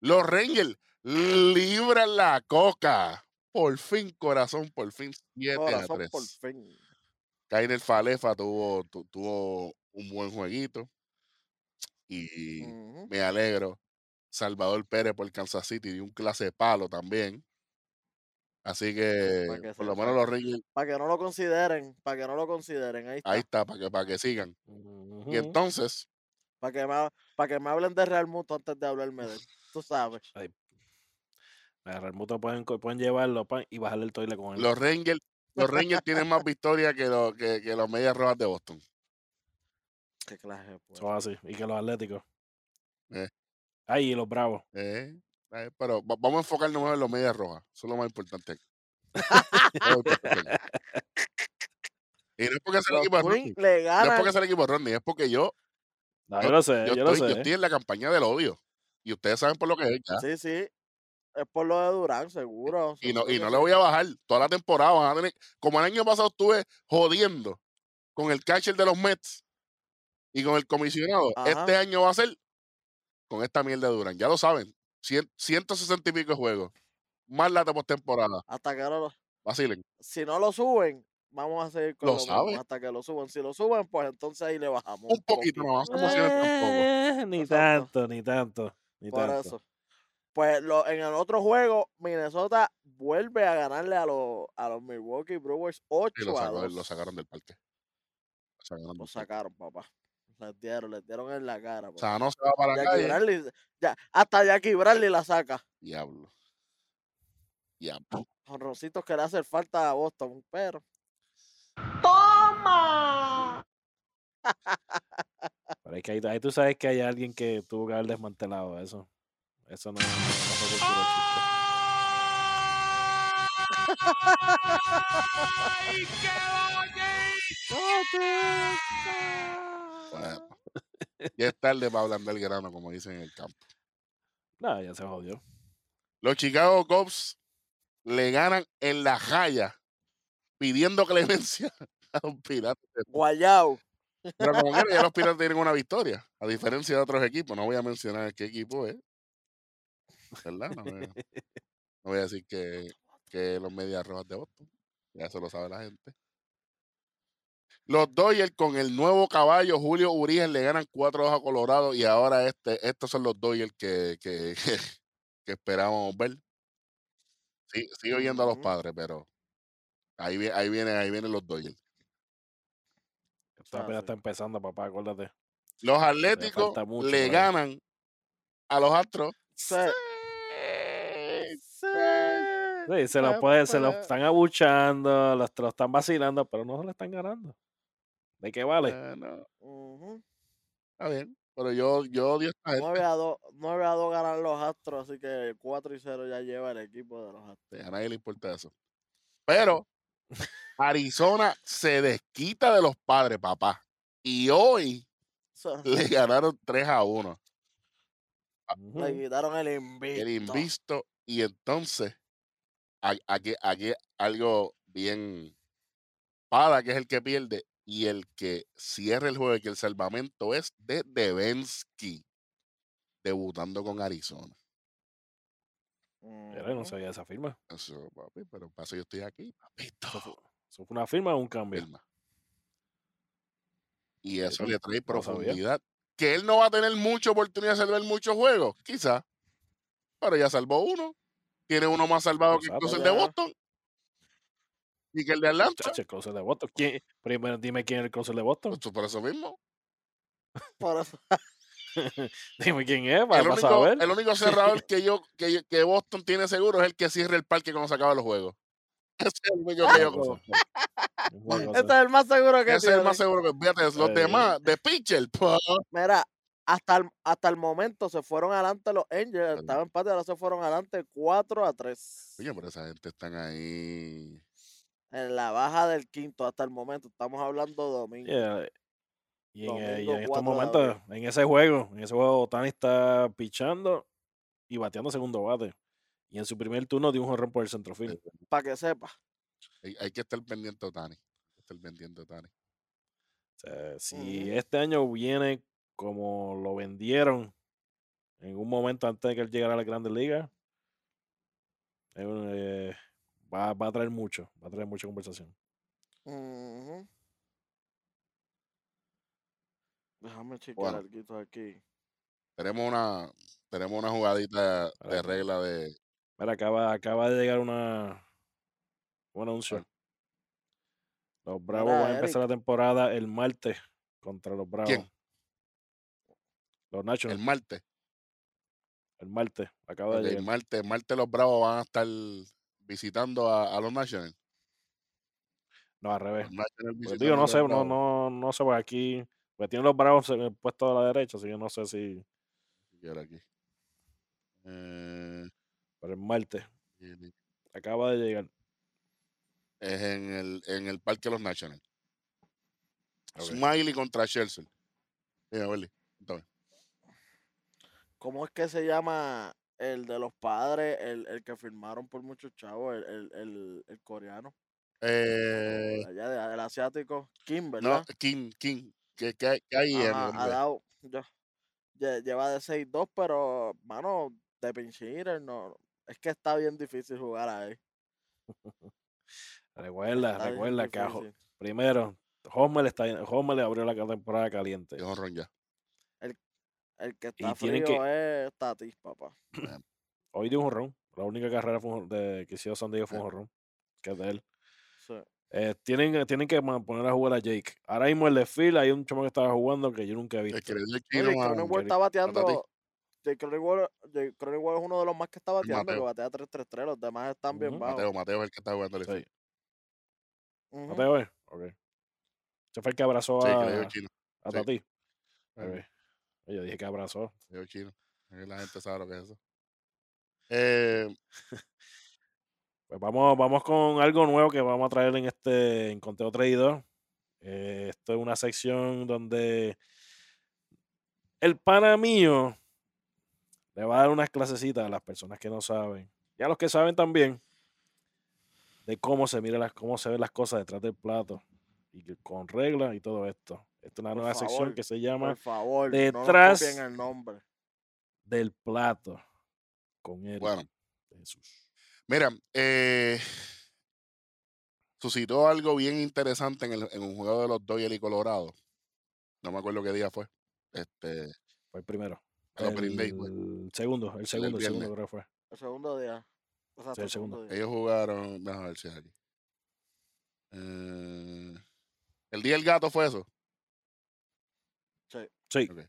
Los Rangers libran la coca. Por fin, corazón, por fin, 7 a Corazón 3. por fin. Kainer Falefa tuvo, tu- tuvo un buen jueguito. Y me alegro. Salvador Pérez por Kansas City dio un clase de palo también. Así que, por lo menos los Rangers, Para que no lo consideren, para que no lo consideren. Ahí está. ahí está, para que, para que sigan. Y entonces, Para que, me, para que me hablen de Real Muto antes de hablarme de él. Tú sabes. Real Muto pueden, pueden llevarlo pan, y bajarle el toile con él. los Rangers, los Rangers tienen más victorias que, los que, que los Medias Rojas de Boston. Qué clase. Son así. Y que los atléticos. Eh. Ay, y los bravos. Eh, eh, pero va- vamos a enfocarnos más en los Medias Rojas. Eso es lo más importante. Eso lo y no es porque sea el equipo le No es porque sea el equipo de Rodney, es porque yo, No, Yo- yo lo sé, yo, yo, lo estoy, yo sé. estoy en la campaña del odio. Y ustedes saben por lo que es ya. Sí, sí. Es por lo de Durán, seguro. Y no, y no le voy a bajar toda la temporada. van a tener- como el año pasado estuve jodiendo con el catcher de los Mets y con el comisionado. Ajá. Este año va a ser con esta mierda de Durán. Ya lo saben. Cien- 160 y pico de juegos. Más la postemporada. Hasta que no lo, Vacilen. si no lo suben, vamos a seguir con Lo lo mismo, sabe. hasta que lo suban. Si lo suben, pues entonces ahí le bajamos. Un poquito, no, no se emocionen tampoco. Eh, (laughs) ni Exacto. tanto, ni tanto. Ni Por tanto. eso. Pues lo, en el otro juego, Minnesota vuelve a ganarle a los, a los Milwaukee Brewers 8 Y lo, a sacó- 2. lo sacaron del parque. Lo sacaron Lo papá. Les dieron, les dieron en la cara. O papá. sea, no se va para la Jackie calle. Bradley, ya, hasta Jackie Bradley la saca. Diablo. Diablo. Jonroncitos que le hace falta a Boston, pero (laughs) Pero es que ahí, ahí tú sabes que hay alguien que tuvo que haber desmantelado eso. Eso no, no, fue por puro chiste. Bueno. Ya es tarde para hablar del grano, como dicen en el campo. No, ya se jodió. Los Chicago Cubs le ganan en la jaya pidiendo clemencia (laughs) a los piratas. Guayao. Pero como quiera, ya los piratas tienen una victoria, a diferencia de otros equipos. No voy a mencionar qué equipo es. ¿Verdad? No voy a, no voy a decir que, que los medias rojas de Boston. Ya eso lo sabe la gente. Los Dodgers con el nuevo caballo Julio Urias le ganan 4 a Colorado y ahora este, estos son los Dodgers que, que, (laughs) que esperábamos ver. Sí, sigo oyendo a los padres, pero ahí, ahí, viene, ahí vienen los Dodgers. Esta sí. está empezando, papá, acuérdate. Los Atléticos mucho le ganan a los Astros. Sí. Sí. Se lo puede, se lo están abuchando, los, lo están vacilando, pero no se lo están ganando. ¿De qué vale? Bueno, ujú. está bien. Pero yo, yo odio esta gente. 9 a 2, 9 a 2 ganan los Astros, así que 4 y 0 ya lleva el equipo de los Astros. A nadie le importa eso. Pero Arizona se desquita de los padres, papá. Y hoy So, le (laughs) ganaron 3 a 1. Ujú. Le quitaron el invicto. El invisto. Y entonces, aquí, aquí algo bien Pada, que es el que pierde, y el que cierra el juego y que el salvamento es de Devensky, debutando con Arizona. Mira, no Ujú. sabía esa firma. Eso, papi, pero para eso yo estoy aquí, papito. (laughs) Eso fue, eso fue una firma o un cambio. firma. Y eso le trae no sabía. profundidad. Que él no va a tener mucha oportunidad de salvar muchos juegos, quizá. Pero ya salvó uno. Tiene uno más salvado que incluso el de. Boston. Y que el de Atlanta. Chacho, el closer de Boston. ¿Quién? Primero dime quién es el closer de Boston. Pues, por eso mismo. Por eso. (laughs) dime quién es, para, El único, saber. el único cerrador que yo que, yo- que Boston tiene seguro es el que cierra el parque cuando se acaban los juegos. (laughs) Ese es el único que yo conozco. Este es el más seguro que Ese es el más seguro que fíjate, los Eh. demás de pitcher. (laughs) pues, Mira, hasta el, hasta el momento se fueron adelante los Angels. Claro. Estaba empate, ahora se fueron adelante 4 a 3. Oye, pero esa gente están ahí. En la baja del quinto hasta el momento. Estamos hablando domingo. Yeah, Y en, eh, y Domingo en estos 4 de momentos, en ese juego, en ese juego, Otani está pichando y bateando segundo bate. Y en su primer turno dio un jonrón por el centrofield. Para que sepa. Hay, hay que estar pendiente de Tani. Hay que estar pendiente de Tani. O sea, si este año viene como lo vendieron en un momento antes de que él llegara a la Grandes Ligas, eh, va, va a traer mucho, va a traer mucha conversación. Ujú. Déjame chequear Bueno. algo aquí. Tenemos una, tenemos una jugadita de regla de. Mira, acaba, acaba de llegar una, un anuncio. Los Bravos Mira, van a empezar Eric. la temporada el martes contra los Bravos. ¿Quién? Los El Nationals, martes. el martes, acaba de llegar. martes, martes los Bravos van a estar visitando a, a los Nationals. No, al revés. Pues digo, no sé, no, no, no sé, pues aquí, pues tienen los Bravos en el puesto a la derecha, así que no sé si, Quiero aquí. Eh, pero el martes, acaba de llegar. es en el, en el Parque de los Nationals. Smiley contra Chelsea. Mira, Willy. ¿Cómo es que se llama el de los padres, el, el que firmaron por muchos chavos, el, el, el, el coreano? Eh, Allá de- del asiático. Kim, no, ¿verdad? King, King. ¿Qué, qué, hay- qué hay el Ajá, ha dado. lleva de 6-2, pero, mano, de pinch hitter, no. Es que está bien difícil jugar ahí. Recuerda, Está recuerda que primero, Homer, está, Homer le abrió la temporada caliente. Es honrón ya. El que está tienen frío que- es Tatis, papá. Hoy dio un jonrón. La única carrera fue un- de, que hizo San Diego fue un jonrón, que es de él. Sí. Eh, tienen, tienen que poner a jugar a Jake. Ahora mismo el desfile hay un chamo que estaba jugando que yo nunca he El visto. que a- Jerry- está bateando. Jake Cronenworth es uno de los más que está bateando, que Mateo. batea 3-3-3. Los demás están bien Ujú. bajos. Mateo, Mateo es el que está jugando el Sí. Ujú. ¿No te ves? Ok. Ese fue el que abrazó Sí, a, que chino. a sí. Tati. Bueno, Ok. Yo dije que abrazó. el chino. La gente sabe lo que es eso. Eh, Pues vamos, vamos con algo nuevo que vamos a traer en este en Conteo Traidor. Eh, esto es una sección donde el pana mío le va a dar unas clasecitas a las personas que no saben y a los que saben también de cómo se mira las, cómo se ven las cosas detrás del plato y con reglas y todo esto. Esta es una Por nueva sección favor, que se llama Por favor, Detrás- el nombre. Del Plato con Eric Bueno, Jesús. mira, eh, suscitó algo bien interesante en, el, en un juego de los Dodgers y Colorado. No me acuerdo qué día fue. Este, Fue el primero. el opening day, fue. El segundo, el segundo, el segundo creo que fue. El segundo día. Sí, el segundo día. Ellos jugaron. Déjame ver si es aquí. Eh, el día del gato fue eso. Sí. Ok.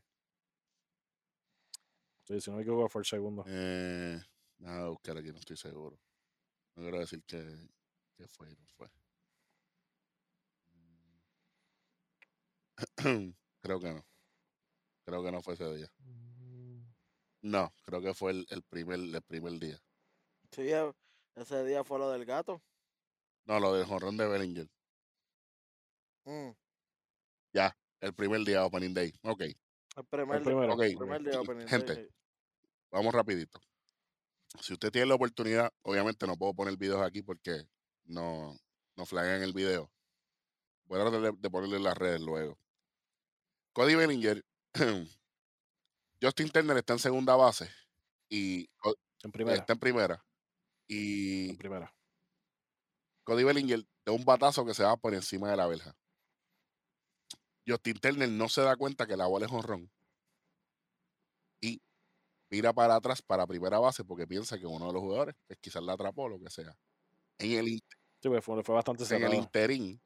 Sí, si no me equivoco fue el segundo. Eh, déjame buscar aquí, no estoy seguro. No quiero decir que, que fue, no fue. (clears throat) creo que no. Creo que no fue ese día. No, creo que fue el, el primer, el primer día. Sí, ese día fue lo del gato. No, lo del jonrón de Bellinger. Mm, El primer día opening day. Ok, El primer, El primero. ok. el primer día opening day, Gente, vamos rapidito. Si usted tiene la oportunidad, obviamente no puedo poner videos aquí porque no, no el video. Voy a tratar de, de ponerle en las redes luego. Cody Bellinger, (clears throat) Justin Turner está en segunda base y En primera. está en primera. Y En primera. Cody Bellinger de un batazo que se va por encima de la verja. Justin Turner no se da cuenta que la bola es honrón. Y mira para atrás para primera base porque piensa que uno de los jugadores pues, quizás la atrapó o lo que sea. En el, Sí, pues fue, fue bastante en el cerrado. interín,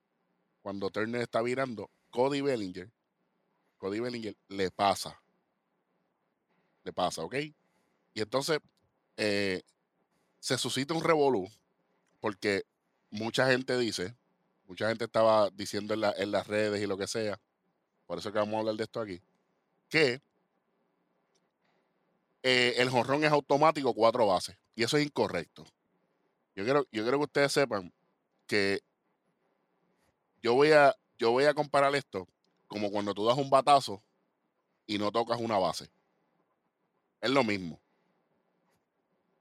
cuando Turner está virando, Cody Bellinger, Cody Bellinger le pasa. Le pasa, ¿ok? Y entonces eh, se suscita un revolú porque mucha gente dice, mucha gente estaba diciendo en, la- las redes y lo que sea, por eso que vamos a hablar de esto aquí, que eh, el jonrón es automático cuatro bases. Y eso es incorrecto. Yo quiero, yo que ustedes sepan que yo voy a, yo voy a comparar esto como cuando tú das un batazo y no tocas una base. Es lo mismo.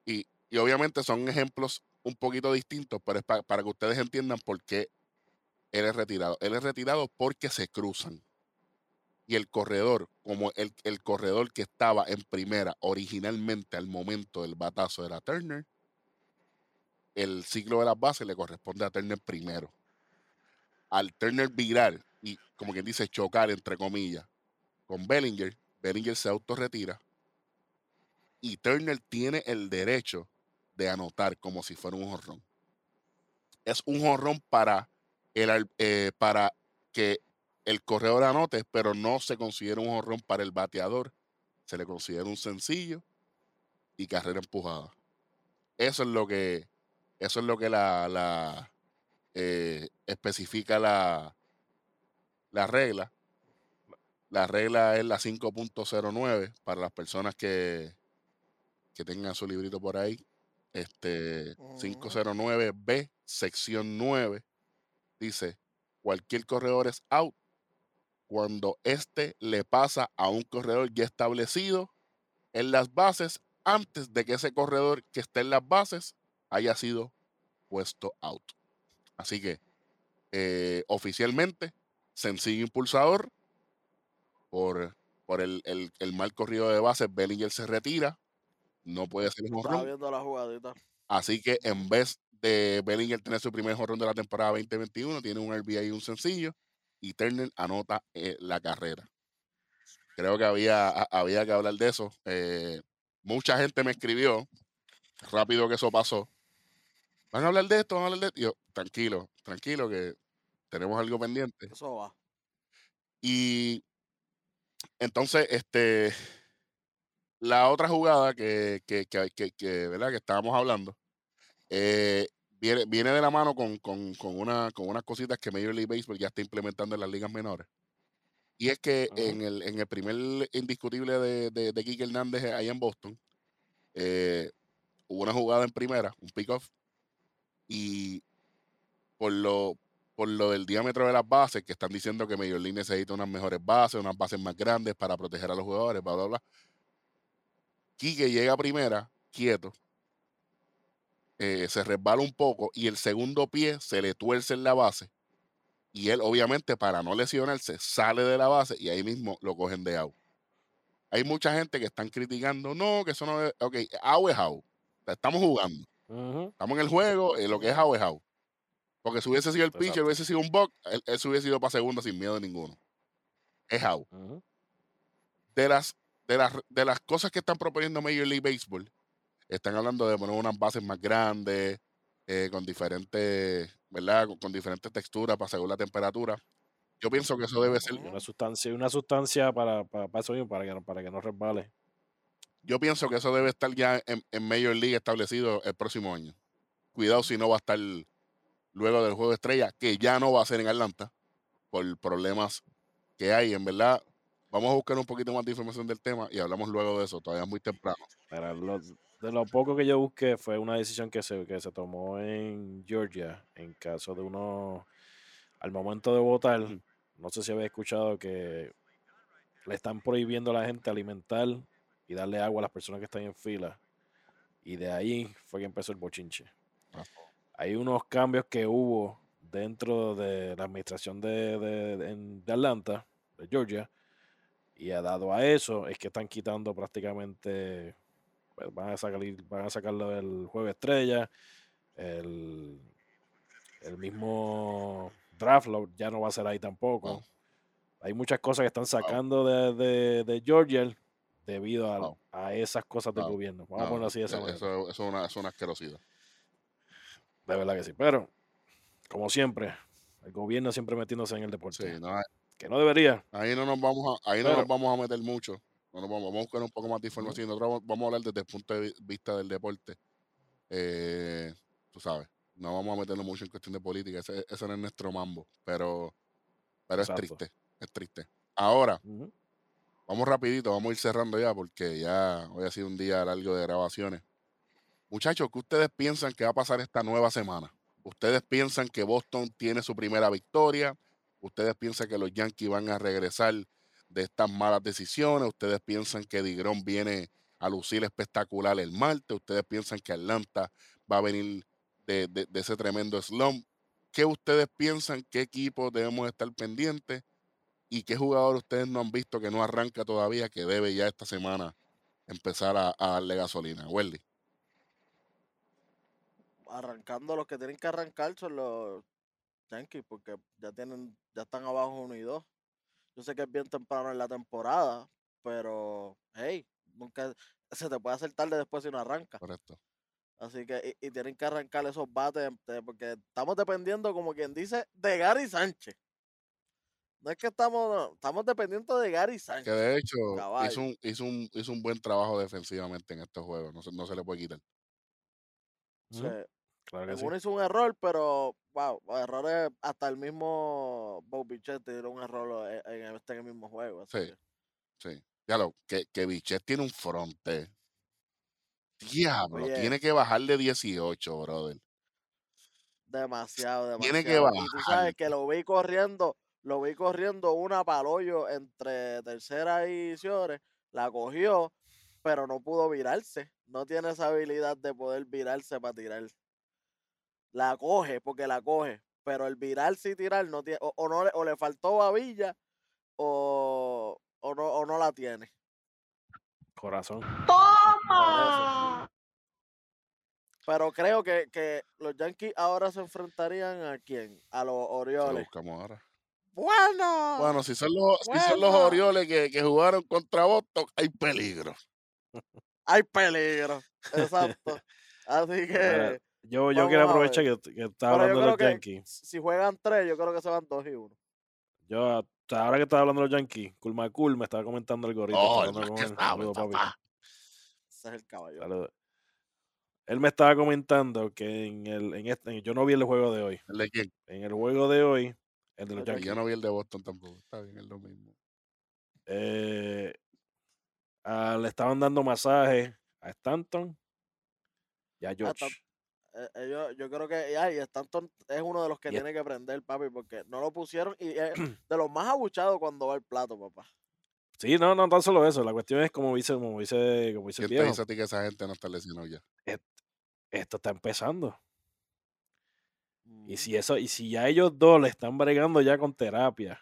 Y, y obviamente son ejemplos un poquito distintos, pero es pa- para que ustedes entiendan por qué él es retirado. Él es retirado porque se cruzan. Y el corredor, como el, el corredor que estaba en primera originalmente al momento del batazo era Turner, el ciclo de las bases le corresponde a Turner primero. Al Turner virar y, como quien dice, chocar, entre comillas, con Bellinger, Bellinger se autorretira y Turner tiene el derecho de anotar como si fuera un jorrón. Es un jorrón para, el, eh, para que el corredor anote, pero no se considera un jorrón para el bateador. Se le considera un sencillo y carrera empujada. Eso es lo que, eso es lo que la, la, eh, especifica la, la regla. La regla es la 5.09 para las personas que, que tengan su librito por ahí. Este Ujú. 509B, sección 9, dice, cualquier corredor es out cuando éste le pasa a un corredor ya establecido en las bases antes de que ese corredor que esté en las bases haya sido puesto out. Así que eh, oficialmente, sencillo impulsador por, por el, el- el mal corrido de bases, Bellinger se retira, no puede ser un. Así que en vez de Bellinger tener su primer jonrón de la temporada 2021, tiene un RBI y un sencillo, y Turner anota eh, la carrera. Creo que había, a- había que hablar de eso. Eh, mucha gente me escribió, rápido que eso pasó. ¿Van a hablar de esto? ¿Van a hablar de esto? Y yo, tranquilo, tranquilo, que tenemos algo pendiente. Eso va. Y entonces, este, la otra jugada que, que- que, ¿verdad? que estábamos hablando, eh, viene, viene de la mano con, con, con, una, con unas cositas que Major League Baseball ya está implementando en las ligas menores. Y es que en, el, en el primer indiscutible de, de, de Kike Hernández ahí en Boston, eh, hubo una jugada en primera, un pick-off, y por lo, por lo del diámetro de las bases, que están diciendo que Major League necesita unas mejores bases, unas bases más grandes para proteger a los jugadores, bla, bla, bla. Quique llega a primera, quieto, eh, se resbala un poco y el segundo pie se le tuerce en la base Y él, obviamente, para no lesionarse, sale de la base y ahí mismo lo cogen de out. Hay mucha gente que están criticando, no, que eso no es. Ok, out es out. O sea, estamos jugando. Estamos en el juego y lo que es out es out. Porque si hubiese sido el pitcher, Exacto. hubiese sido un buck, él, él se hubiese ido para segunda sin miedo de ninguno. Es out. De las, de las, de las cosas que están proponiendo Major League Baseball, están hablando de poner unas bases más grandes, eh, con diferentes, ¿verdad? Con, con diferentes texturas para según la temperatura. Yo pienso que eso debe ser, una sustancia, una sustancia para, para, para eso mismo, para que, no- para que no resbale. yo pienso que eso debe estar ya en, en Major League establecido el próximo año. Cuidado si no va a estar luego del juego de estrella, que ya no va a ser en Atlanta, por problemas que hay, en verdad. Vamos a buscar un poquito más de información del tema y hablamos luego de eso. Todavía es muy temprano. Pero lo- de lo poco que yo busqué fue una decisión que se, que se tomó en Georgia en caso de uno, al momento de votar, no sé si habéis escuchado que le están prohibiendo a la gente alimentar y darle agua a las personas que están en fila. Y de ahí fue que empezó el bochinche. Ah. Hay unos cambios que hubo dentro de la administración de, de- de- Atlanta, de Georgia, y ha dado a eso es que están quitando prácticamente, van a sacar, van a sacarlo del juego estrella, el, el mismo draft ya no va a ser ahí tampoco. Hay muchas cosas que están sacando de, de, de Georgia debido a, a esas cosas del gobierno. Vamos a ponerlo así de esa manera. eso, eso es una, es una asquerosidad. De verdad que sí. Pero, como siempre, el gobierno siempre metiéndose en el deporte. Sí, no, Que no debería. ahí no nos vamos a, ahí no nos vamos a meter mucho. No nos vamos, vamos a buscar un poco más de información. Nosotros vamos, vamos a hablar desde el punto de vi- vista del deporte. Eh, tú sabes, no vamos a meternos mucho en cuestión de política. Ese, ese no es nuestro mambo. Pero, pero es triste, es triste. Ahora, vamos rapidito, vamos a ir cerrando ya porque ya hoy ha sido un día largo de grabaciones. Muchachos, ¿qué ustedes piensan que va a pasar esta nueva semana? ¿Ustedes piensan que Boston tiene su primera victoria? ¿Ustedes piensan que los Yankees van a regresar de estas malas decisiones? ¿Ustedes piensan que Digrón viene a lucir espectacular el martes? ¿Ustedes piensan que Atlanta va a venir de, de- ese tremendo slump? ¿Qué ustedes piensan? ¿Qué equipo debemos estar pendientes? ¿Y qué jugador ustedes no han visto que no arranca todavía, que debe ya esta semana empezar a, a darle gasolina? Welly. Arrancando los que tienen que arrancar son los Yankees, porque ya tienen, ya están abajo uno y dos. Yo sé que es bien temprano en la temporada, pero hey, nunca se te puede hacer tarde después si no arranca. Correcto. Así que, y, y tienen que arrancar esos bates, eh, porque estamos dependiendo, como quien dice, de Gary Sánchez. No es que estamos, no, estamos dependiendo de Gary Que Sánchez. de hecho hizo un, hizo, un, hizo un buen trabajo defensivamente en estos juegos. No se, no se le puede quitar. Sea, Claro que sí. hizo un error, pero wow, errores hasta el mismo Bob Bichette dio un error en, en este mismo juego. así Sí. que, Sí. Ya lo, que, que Bichette tiene un fronte. Diablo, Oye. tiene que bajar de 18, brother. demasiado, demasiado. Tiene que y tú bajar. sabes que lo vi corriendo, lo vi corriendo una palollo entre tercera y Ciores, la cogió, pero no pudo virarse. No tiene esa habilidad de poder virarse para tirar. La coge, porque la coge, pero el virarse y tirar no tiene, o, o no le, o le faltó babilla, o, o no, o no la tiene. Corazón. Por Pero creo que, que los Yankees ahora se enfrentarían a quién? A los Se lo Orioles. buscamos ahora. Bueno. Bueno, si son los, si son los. Orioles que, que jugaron contra Boston, hay peligro. hay peligro. (laughs) Exacto. Así que. Yo, yo vamos quiero aprovechar que, que estaba Pero hablando de los que Yankees. si juegan tres, yo creo que se van dos y uno. Yo, hasta ahora que estaba hablando de los Yankees, Kulmakul me estaba comentando el gorrito. Oh, el con él. papi. papá. Ese es el caballo. Él me estaba comentando que en el, en este, yo no vi el juego de hoy. ¿El de quién? En el juego de hoy, el de los Yankees, yo no vi el de Boston tampoco. Está bien, es lo mismo. eh, ah, le estaban dando masajes a Stanton y a Ah, George. Stan- Eh, ellos- yo creo que ay, Stanton es uno de los que tiene que prender, papi, porque no lo pusieron y es (clears throat) de los más abuchados cuando va el plato, papá. Sí, no, no tan solo eso. La cuestión es como dice, como dice, como dice el ¿Quién te viejo. dice a ti que esa gente no está lesionada ya? Esto está empezando. Y Ujú. si eso, y si ya ellos dos le están bregando ya con terapia,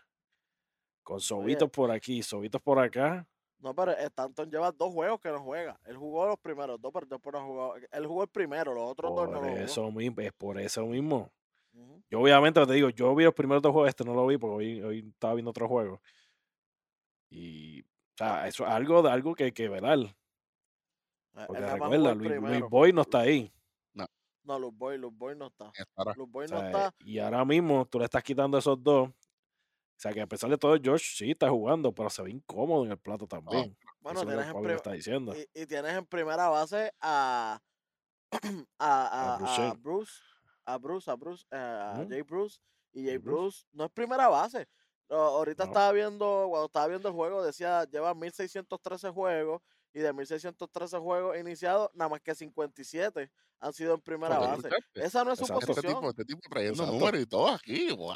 con sobitos por aquí, sobitos por acá, No, pero Stanton lleva dos juegos que no juega. Él jugó los primeros dos, pero después no jugó. Él jugó el primero, los otros dos no por los jugó. eso mismo, es por eso mismo. Yo obviamente te digo, yo vi los primeros dos juegos, este no lo vi porque hoy, hoy estaba viendo otro juego. Y, o sea, eso es algo, de algo que hay que velar. Eh, Porque jugó recuerda, el Luis, Luis. Boy no está ahí. No, Luke Boy, Luke Boy no está. Luke Boy O no sea, está. Y ahora mismo tú le estás quitando esos dos. O sea, que a pesar de todo, George sí está jugando, pero se ve incómodo en el plato también. Bueno, Eso es lo tienes que en, está diciendo. y, y tienes en primera base a (clears throat) a, a, Bruce a. Bruce, a Bruce, a Bruce, a. Jay Bruce. Y Jay Bruce. Bruce no es primera base. No, ahorita No. estaba viendo, cuando estaba viendo el juego, decía, lleva 1613 juegos y de 1613 juegos iniciados, nada más que 57 han sido en primera base. Esa no es su Exacto. Este posición. tipo, este tipo Exacto. números y todo aquí. ¡Wow!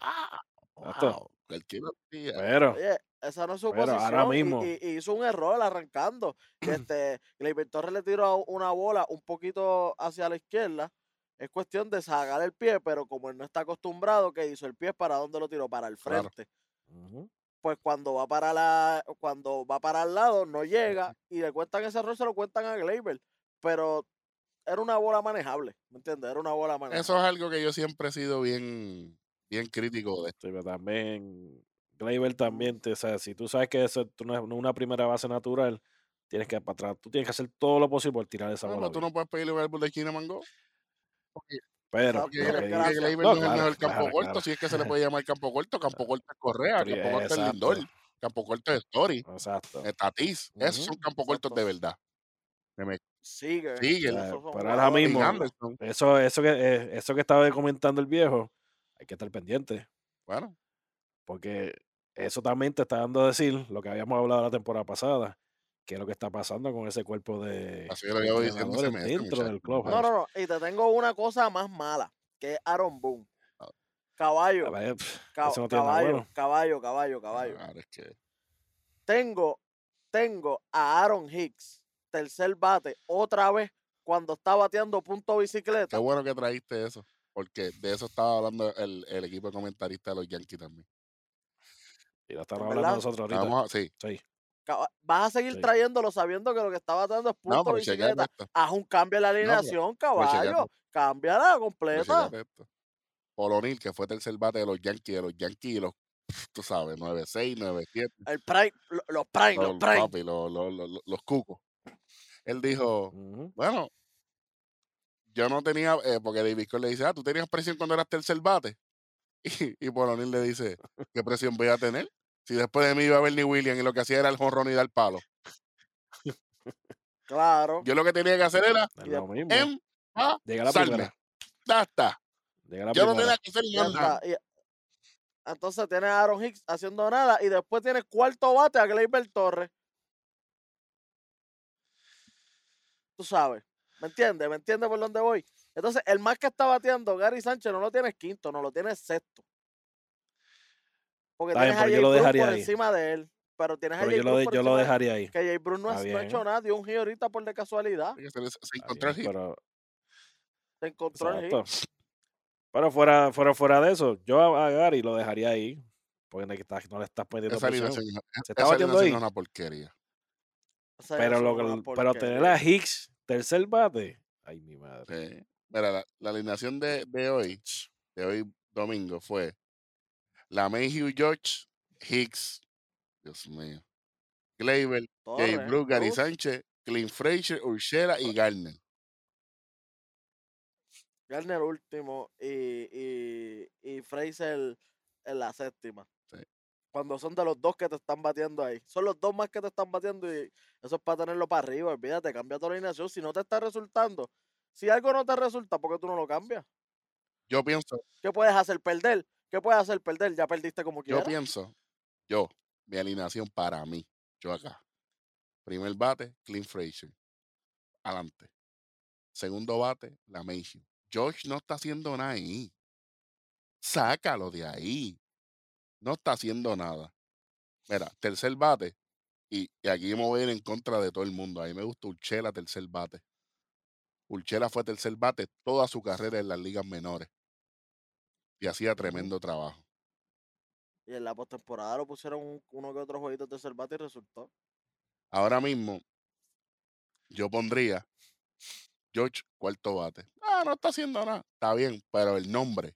Wow. Cualquier día. Pero, Oye, esa no es su Pero ahora posición y- mismo- y, y hizo un error arrancando. (clears throat) Este, Gleyber Torres le tiró una bola un poquito hacia la izquierda. Es cuestión de sacar el pie, pero como él no está acostumbrado, que hizo el pie para dónde lo tiró, para el Claro. frente. Pues cuando va para la, cuando va para el lado, no llega y le cuentan ese error, se lo cuentan a Gleyber. Pero era una bola manejable, ¿me entiendes? Era una bola manejable. Eso es algo que yo siempre he sido bien, bien crítico de. sí, pero también, Gleyber también, te, o sea, si tú sabes que eso no es no una primera base natural, tienes que para atrás, tú tienes que hacer todo lo posible por tirar esa No, bola. no, tú no puedes pedirle un árbol de China Mango. Porque, Pero, Exacto, porque, pero que. Gleyber No, no, es el claro, mejor campo claro, corto, claro. si es que se le (laughs) puede llamar campo corto. Campo corto es Correa, Pero campo corto es. Lindor, campo corto es Story, Exacto. es Tatis. Esos son campos cortos de verdad. Me Sigue. sigue. Pero ahora mismo-. Eso, eso, que, eh, eso que estaba comentando el viejo, hay que estar pendiente. Bueno, Porque eso también te está dando a decir lo que habíamos hablado la temporada pasada, que es lo que está pasando con ese cuerpo de así lo llevo diciendo dentro del clubhouse. No, no, no. Y te tengo una cosa más mala, que es Aaron Boone. Caballo, A ver, pf, ca- eso no tiene nada caballo, bueno. caballo, caballo, caballo. Claro, es que Tengo, tengo a Aaron Hicks, tercer bate, otra vez cuando está bateando punto bicicleta. qué bueno que traíste eso. Porque de eso estaba hablando el, el equipo de comentaristas de los Yankees también. Y lo estamos ¿En hablando verdad? nosotros ahorita. Vamos a- sí. Sí. Vas a seguir Sí. trayéndolo sabiendo que lo que está bateando es punto No, bicicleta. Haz un cambio en la alineación, chequeate caballo. Cámbiala completa. Polonil, que fue tercer bate de los Yankees, de los Yankees y los, tú sabes, 9-6, 9-7. El prime, lo- los prime, los, los prime. papi, los, los, los, los- los cucos. Él dijo, bueno, yo no tenía, eh, porque David Cole le dice, ah, tú tenías presión cuando eras tercer bate. (laughs) Y, y Polonil le dice, ¿qué presión voy a tener? Si después de mí iba Bernie Williams y lo que hacía era el jonrón y dar palo. Claro. Yo lo que tenía que hacer era lo mismo. em, a, Llega la primera. Ya está. Llega la Yo no tenía que hacer Ya nada. está. Entonces tienes a Aaron Hicks haciendo nada y después tienes cuarto bate a Gleyber Torres. Tú sabes. ¿Me entiendes? ¿Me entiendes por dónde voy? Entonces, el más que está bateando, Gary Sánchez, no lo tienes quinto, no lo tienes sexto. Porque Está bien, tienes a pero Jay yo lo Bruce dejaría por ahí. encima de él. Pero tienes a Pero Jay yo lo, Bruce por yo lo encima de- dejaría ahí. Que Jay Bruce no, Está es- no ha hecho nada, dio un hit ahorita por de casualidad. Se, encontró el bien, hit. pero, Se encontró el hit. exacto. Pero fuera, fuera, fuera de eso, yo a, a Gary lo dejaría ahí. Porque no, le estás- no le estás poniendo Esa presión. Se está batiendo ahí. es una porquería. Pero, lo, una pero tener a. Hicks tercer bate. Ay, mi madre. Sí. Mira, la, la alineación de, de hoy, de hoy domingo, fue la Mayhew George, Hicks, Dios mío, Gleyber, Jay Bruce, Gary. Sánchez, Clint Frazier, Urshela y Garner. Garner último y, y, y Fraser en la séptima. Cuando son de los dos que te están batiendo ahí. Son los dos más que te están batiendo y eso es para tenerlo para arriba. Olvídate, cambia tu alineación. Si no te está resultando, si algo no te resulta, ¿por qué tú no lo cambias? Yo pienso, ¿Qué puedes hacer? ¿Perder? ¿Qué puedes hacer? ¿Perder? Ya perdiste como yo quieras. pienso, yo, mi alineación para mí, yo acá. Primer bate, Clint Frazier. Adelante. Segundo bate, la Mayhew. George no está haciendo nada ahí. Sácalo de ahí. No está haciendo nada. Mira, tercer bate. Y, y aquí me voy a ir en contra de todo el mundo. A mí me gusta Urchela, tercer bate. Urchela fue tercer bate toda su carrera en las ligas menores. y hacía tremendo trabajo. Y en la postemporada lo pusieron un- uno que otro jueguito de bate y resultó. Ahora mismo, yo pondría George cuarto bate. Ah, no está haciendo nada. Está bien, pero el nombre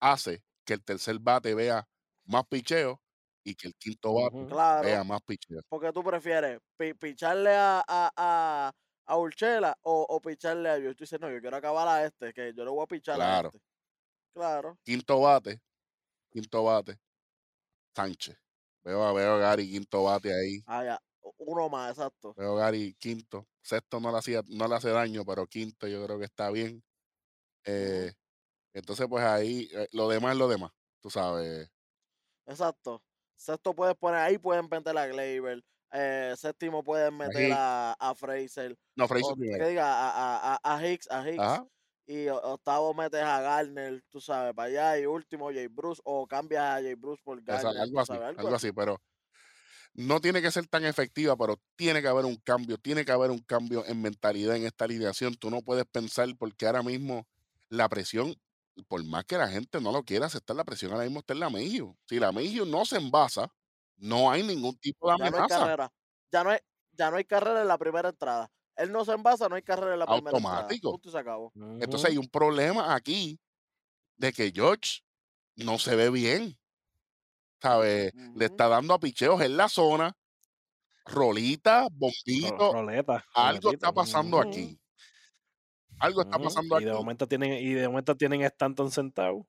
hace que el tercer bate vea más picheo y que el quinto bate. Claro. vea más picheo. Porque tú prefieres pi- picharle a, a, a, a Urchela o, o picharle a George. Tú dices, no, yo quiero acabar a este, que yo le voy a pichar Claro. a este. Claro. Quinto bate, quinto bate, Sánchez. Veo a, veo a Gary quinto bate ahí. Ah, ya. Uno más, exacto. Veo a Gary quinto. Sexto no le, hacía, no le hace daño, pero quinto yo creo que está bien. Eh, Entonces, pues ahí, eh, lo demás es lo demás. Tú sabes. Exacto. Sexto puedes poner ahí, pueden meter a Gleyber. Eh, séptimo pueden meter a, a Fraser. No, Fraser o- que diga a, a, Hicks, a Hicks. Ajá. Y octavo metes a Garner, tú sabes, para allá. Y último, Jay Bruce. O cambias a Jay Bruce por Garner. algo así, sabes, algo así, pero no tiene que ser tan efectiva, pero tiene que haber un cambio, tiene que haber un cambio en mentalidad en esta alineación. Tú no puedes pensar porque ahora mismo la presión, por más que la gente no lo quiera aceptar, la presión ahora mismo está en la Mejio. Si la Mejio no se envasa, no hay ningún tipo de Ya no hay amenaza. carrera. Ya no hay, ya no hay carrera en la primera entrada. Él no se envasa, no hay carrera en la primera entrada. Automático. Entonces hay un problema aquí de que George no se ve bien. ¿Sabe? Le está dando a picheos en la zona, rolita, Ro- bombito. roleta. Algo está pasando aquí. Algo está pasando Y de aquí. momento tienen, y de momento tienen a Stanton sentado.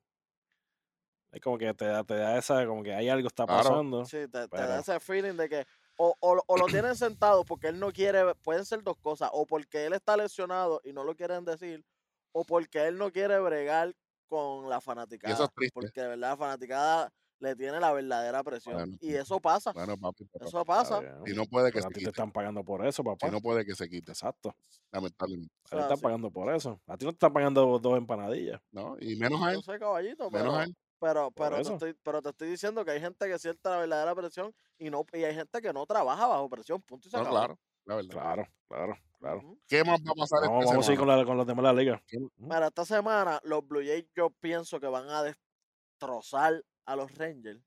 Es como que te da, te da esa, como que hay algo está Claro. pasando. Sí, te, da ese feeling de que o, o, lo- o lo tienen sentado porque él no quiere, pueden ser dos cosas, o porque él está lesionado y no lo quieren decir, o porque él no quiere bregar con la fanaticada. triste. Porque de verdad la fanaticada le tiene la verdadera presión. Bueno, y eso pasa, Bueno, papi, pero eso pasa. bien. si no puede que Pero se a ti te están pagando por eso, papá. Si no puede que se quite, Exacto. lamentablemente. A ti te están sí. pagando por eso. A ti no te están pagando dos empanadillas. ¿no? Y menos a él, sé, caballito, menos a pero, él. pero, pero, te estoy, pero te estoy diciendo que hay gente que siente la verdadera presión y no y hay gente que no trabaja bajo presión. Punto y se No, acabó. claro, la verdad. Claro, claro, claro. ¿Qué más va a pasar Vamos, esta vamos a ir con, semana? la, con los demás de la liga. Mira, esta semana los Blue Jays yo pienso que van a destrozar a los Rangers.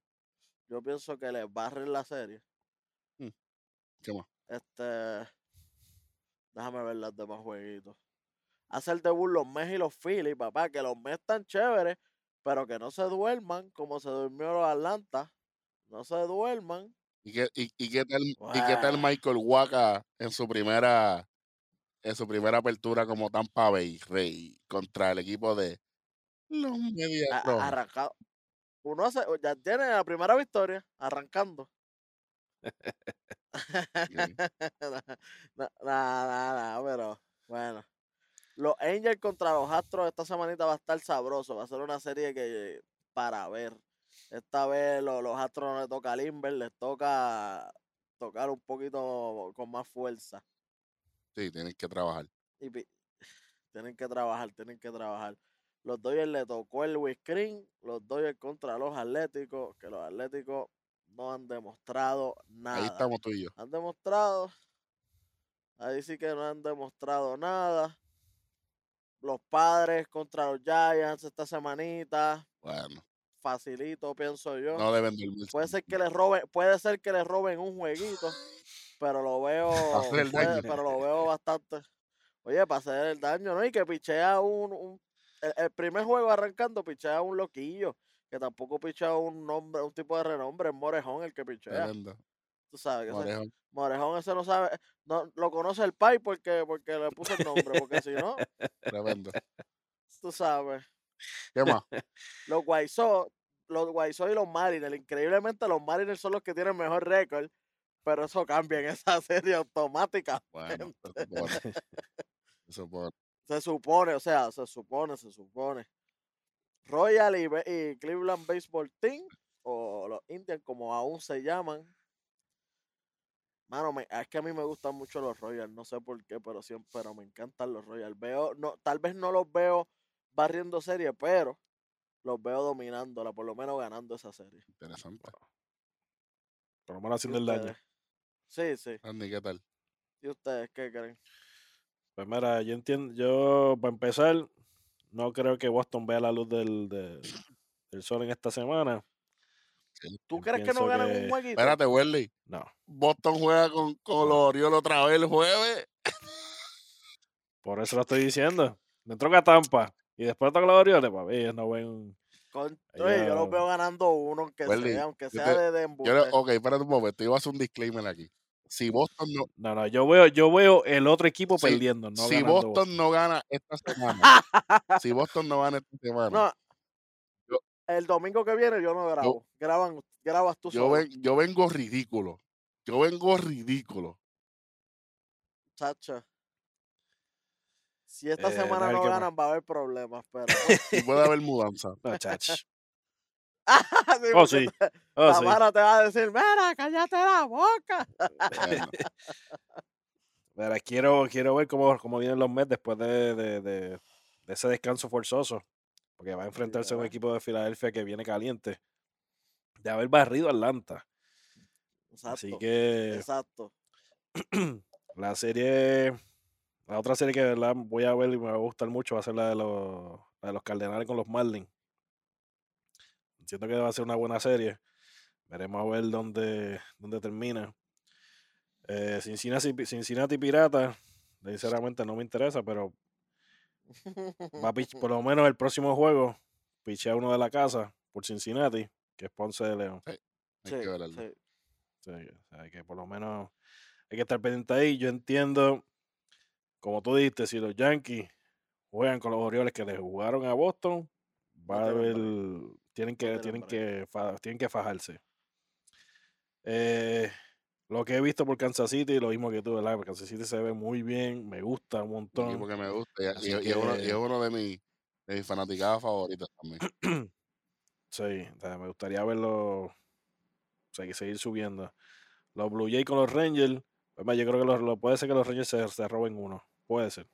Yo pienso que les barren la serie. ¿Qué más? Este. Déjame ver las demás jueguitos. Hacer debut los Mets y los Phillies, papá. Que los Mets están chéveres, pero que no se duerman como se durmió los Atlanta. No se duerman. ¿Y qué, y, y qué tal, ¿Y qué tal. Michael Waka en su primera en su primera apertura como Tampa Bay Rey contra el equipo de los Medias Rojas? arrancado. Uno hace, ya tiene la primera victoria, arrancando. (laughs) Nada, nada, pero bueno. Los Angels contra los Astros esta semanita va a estar sabroso. Va a ser una serie que para ver. Esta vez lo- los Astros no les toca a Limber, les toca tocar un poquito con más fuerza. Sí, tienen que trabajar. Y tienen que trabajar, tienen que trabajar. Los Dodgers le tocó el screen, los Dodgers contra los Atléticos, que los Atléticos no han demostrado nada. Ahí estamos tú y yo. Han demostrado, ahí sí que no han demostrado nada. Los padres contra los Giants esta semanita, Bueno, facilito pienso yo. no deben dormir. Puede ser que les roben, puede ser que les roben un jueguito, pero lo veo, (laughs) puede- pero lo veo bastante. Oye, para hacer el daño, ¿no? Y que pichea un, un- el, el primer juego arrancando, pichea un loquillo, que tampoco pichea un nombre, un tipo de renombre, es Morejón el que pichea. Tremendo. Tú sabes que ese- Morejón. Morejón ese no sabe, no, lo conoce el Pai porque, porque le puso el nombre, porque si no, (laughs) Tremendo. tú sabes. ¿Qué más? (laughs) Los Sox, los Sox y los Mariners, increíblemente los Mariners son los que tienen mejor récord, pero eso cambia en esa (laughs) serie automática. Bueno, se supone. Se supone. Se supone, o sea, se supone, se supone. Royal y, Cleveland Baseball Team, o los Indians como aún se llaman. Mano, me- es que a mí me gustan mucho los Royals, no sé por qué, pero siempre, pero me encantan los Royals. Veo, no, tal vez no los veo barriendo serie, pero los veo dominándola, por lo menos ganando esa serie. Interesante. Por lo menos ¿Y haciendo el daño. Sí, sí. Andy, ¿qué tal? ¿Y ustedes qué creen? Pues mira, yo entiendo, yo para empezar, no creo que Boston vea la luz del, de- del Sol en esta semana. ¿Tú crees que no ganan que- un jueguito? Espérate, Welly. No. Boston juega con, con los Orioles otra vez el jueves. Por eso lo estoy diciendo. Toca a Tampa y después toca los Orioles, papi. Ellos no ven. Con- yo los veo ganando uno, aunque Welly, sea, aunque yo sea te- de, de Yo ok, espérate un momento. Iba a hacer un disclaimer aquí. Si Boston no, No, no, yo veo, yo veo el otro equipo perdiendo. No si Boston no gana esta semana, si (laughs) Boston no gana esta semana, No, Yo- el domingo que viene yo no grabo. Graban, grabas tú yo, ven- yo vengo ridículo. Yo vengo ridículo. chacho. Si esta Eh, semana no ganan, va a haber problemas, pero... (laughs) Y puede haber (laughs) mudanza. No, chach. (laughs) Sí, Oh, sí. Oh, sí. Tamara te va a decir, mira, cállate la boca. Bueno, Mira, quiero, quiero ver cómo, cómo vienen los Mets después de, de- de- de ese descanso forzoso. Porque va a enfrentarse a un equipo de Filadelfia que viene caliente. De haber barrido Atlanta. Exacto, Así que exacto. (clears throat) la serie, la otra serie que voy a ver y me va a gustar mucho va a ser la de los, la de los Cardenales con los Marlins. Siento que va a ser una buena serie. Veremos a ver dónde, dónde termina. Eh, Cincinnati, Cincinnati Pirata, sinceramente no me interesa, pero va a pich- por lo menos el próximo juego, pichea uno de la casa por Cincinnati, que es Ponce de León. hay Sí, que verlo. sí. Sí, o sea, que por lo menos hay que estar pendiente ahí. Yo entiendo, como tú dijiste, si los Yankees juegan con los Orioles que le jugaron a Boston, va a haber. Tienen que, tienen que, tienen que fajarse. Eh, lo que he visto por Kansas City, lo mismo que tú, ¿verdad? Porque Kansas City se ve muy bien, me gusta un montón. equipo que me gusta. Y, es uno, y que- es uno de, mis, de mis fanaticadas favoritas también. (clears throat) Sí, o sea, me gustaría verlo, o sea, que seguir subiendo. Los Blue Jays con los Rangers, pues, yo creo que los, lo- puede ser que los Rangers se, se roben uno, puede ser.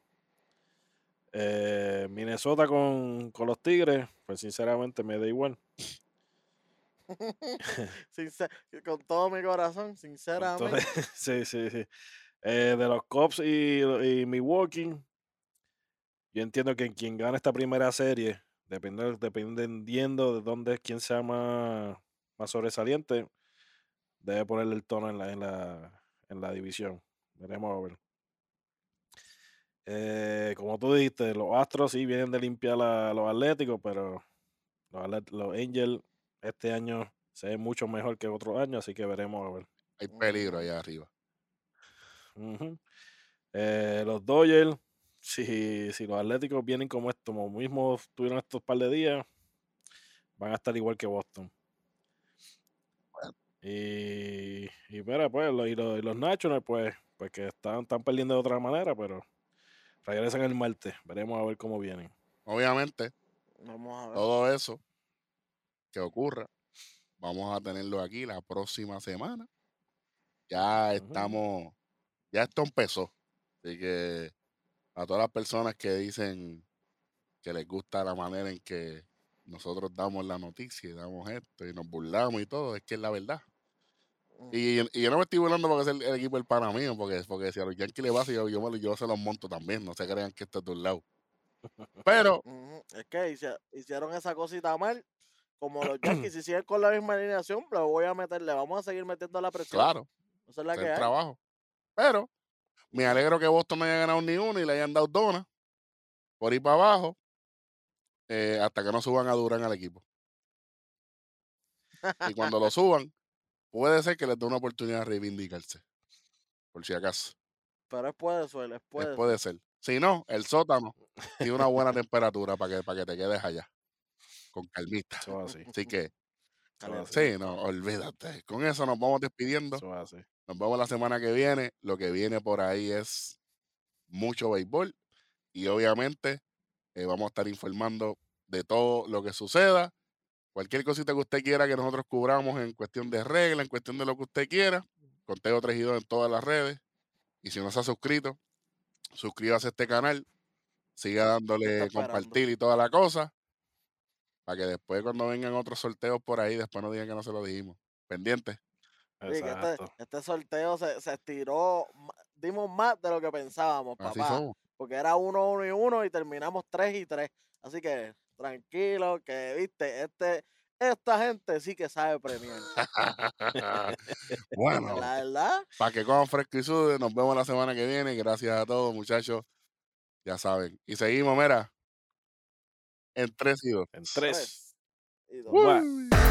Eh, Minnesota con, con los Tigres, pues sinceramente me da igual. (laughs) (laughs) Sincer- con todo mi corazón, todo- sinceramente. (laughs) sí, sí, sí. Eh, de los Cubs y, y Milwaukee, yo entiendo que quien gana esta primera serie, depende- dependiendo de dónde, quién sea más, más sobresaliente, debe ponerle el tono en la, en la, en la división. Veremos a ver. Eh, como tú dijiste, los Astros sí vienen de limpiar a los Atléticos, pero los, los Angels este año se ven mucho mejor que otros años, así que veremos a ver. Hay peligro allá arriba. Eh, los Dodgers, (laughs) si, si los Atléticos vienen como esto, como mismo tuvieron estos par de días, van a estar igual que Boston. Y, y mira, pues, lo- y, los, y los Nationals, pues, pues que están, están perdiendo de otra manera, pero regresan el martes. Veremos a ver cómo vienen. Obviamente, Vamos a ver. todo eso que ocurra, vamos a tenerlo aquí la próxima semana. Ya estamos, ya esto empezó. Así que a todas las personas que dicen que les gusta la manera en que nosotros damos la noticia y damos esto y nos burlamos y todo, es que es la verdad. Mm. Y, y yo no me estoy burlando porque es el, el equipo del pana mío, porque, porque si a los Yankees le pasa, yo, yo, lo- yo se los monto también, no se crean que esto es de un lado. Pero, Es que hicieron esa cosita mal. Como los (clears throat) Yankees, si siguen con la misma alineación, le voy a meter, le vamos a seguir metiendo la presión. claro, Esa es la que el hay. trabajo. Pero, me alegro que Boston no haya ganado ni uno y le hayan dado donas por ir para abajo eh, hasta que no suban a Durán al equipo. Y cuando lo (laughs) suban, puede ser que les dé una oportunidad de reivindicarse. Por si acaso. Pero es puede suele, es Eh, puede. puede ser. Si no, el sótano tiene una buena temperatura para que, para que te quedes allá. Con calmita. Eso es así. Así que, sí, no, olvídate. Con eso nos vamos despidiendo. Eso es así. Nos vemos la semana que viene. Lo que viene por ahí es mucho béisbol. Y obviamente eh, vamos a estar informando de todo lo que suceda. Cualquier cosita que usted quiera que nosotros cubramos en cuestión de regla, en cuestión de lo que usted quiera. Conteo 3 y 2 en todas las redes. Y si no se ha suscrito, suscríbase a este canal. Siga dándole compartir y toda la cosa. Para que después cuando vengan otros sorteos por ahí, después no digan que no se lo dijimos. Pendiente. Sí, que este, este sorteo se, se estiró, dimos más de lo que pensábamos, Así papá. somos. Porque era uno, uno y uno y terminamos tres y tres. Así que tranquilo, que viste, este, esta gente sí que sabe premiar. (laughs) (laughs) bueno, La verdad, para que coman fresco y sude, nos vemos la semana que viene. Gracias a todos, muchachos. Ya saben. Y seguimos, mira. En tres y dos. En tres. tres y dos.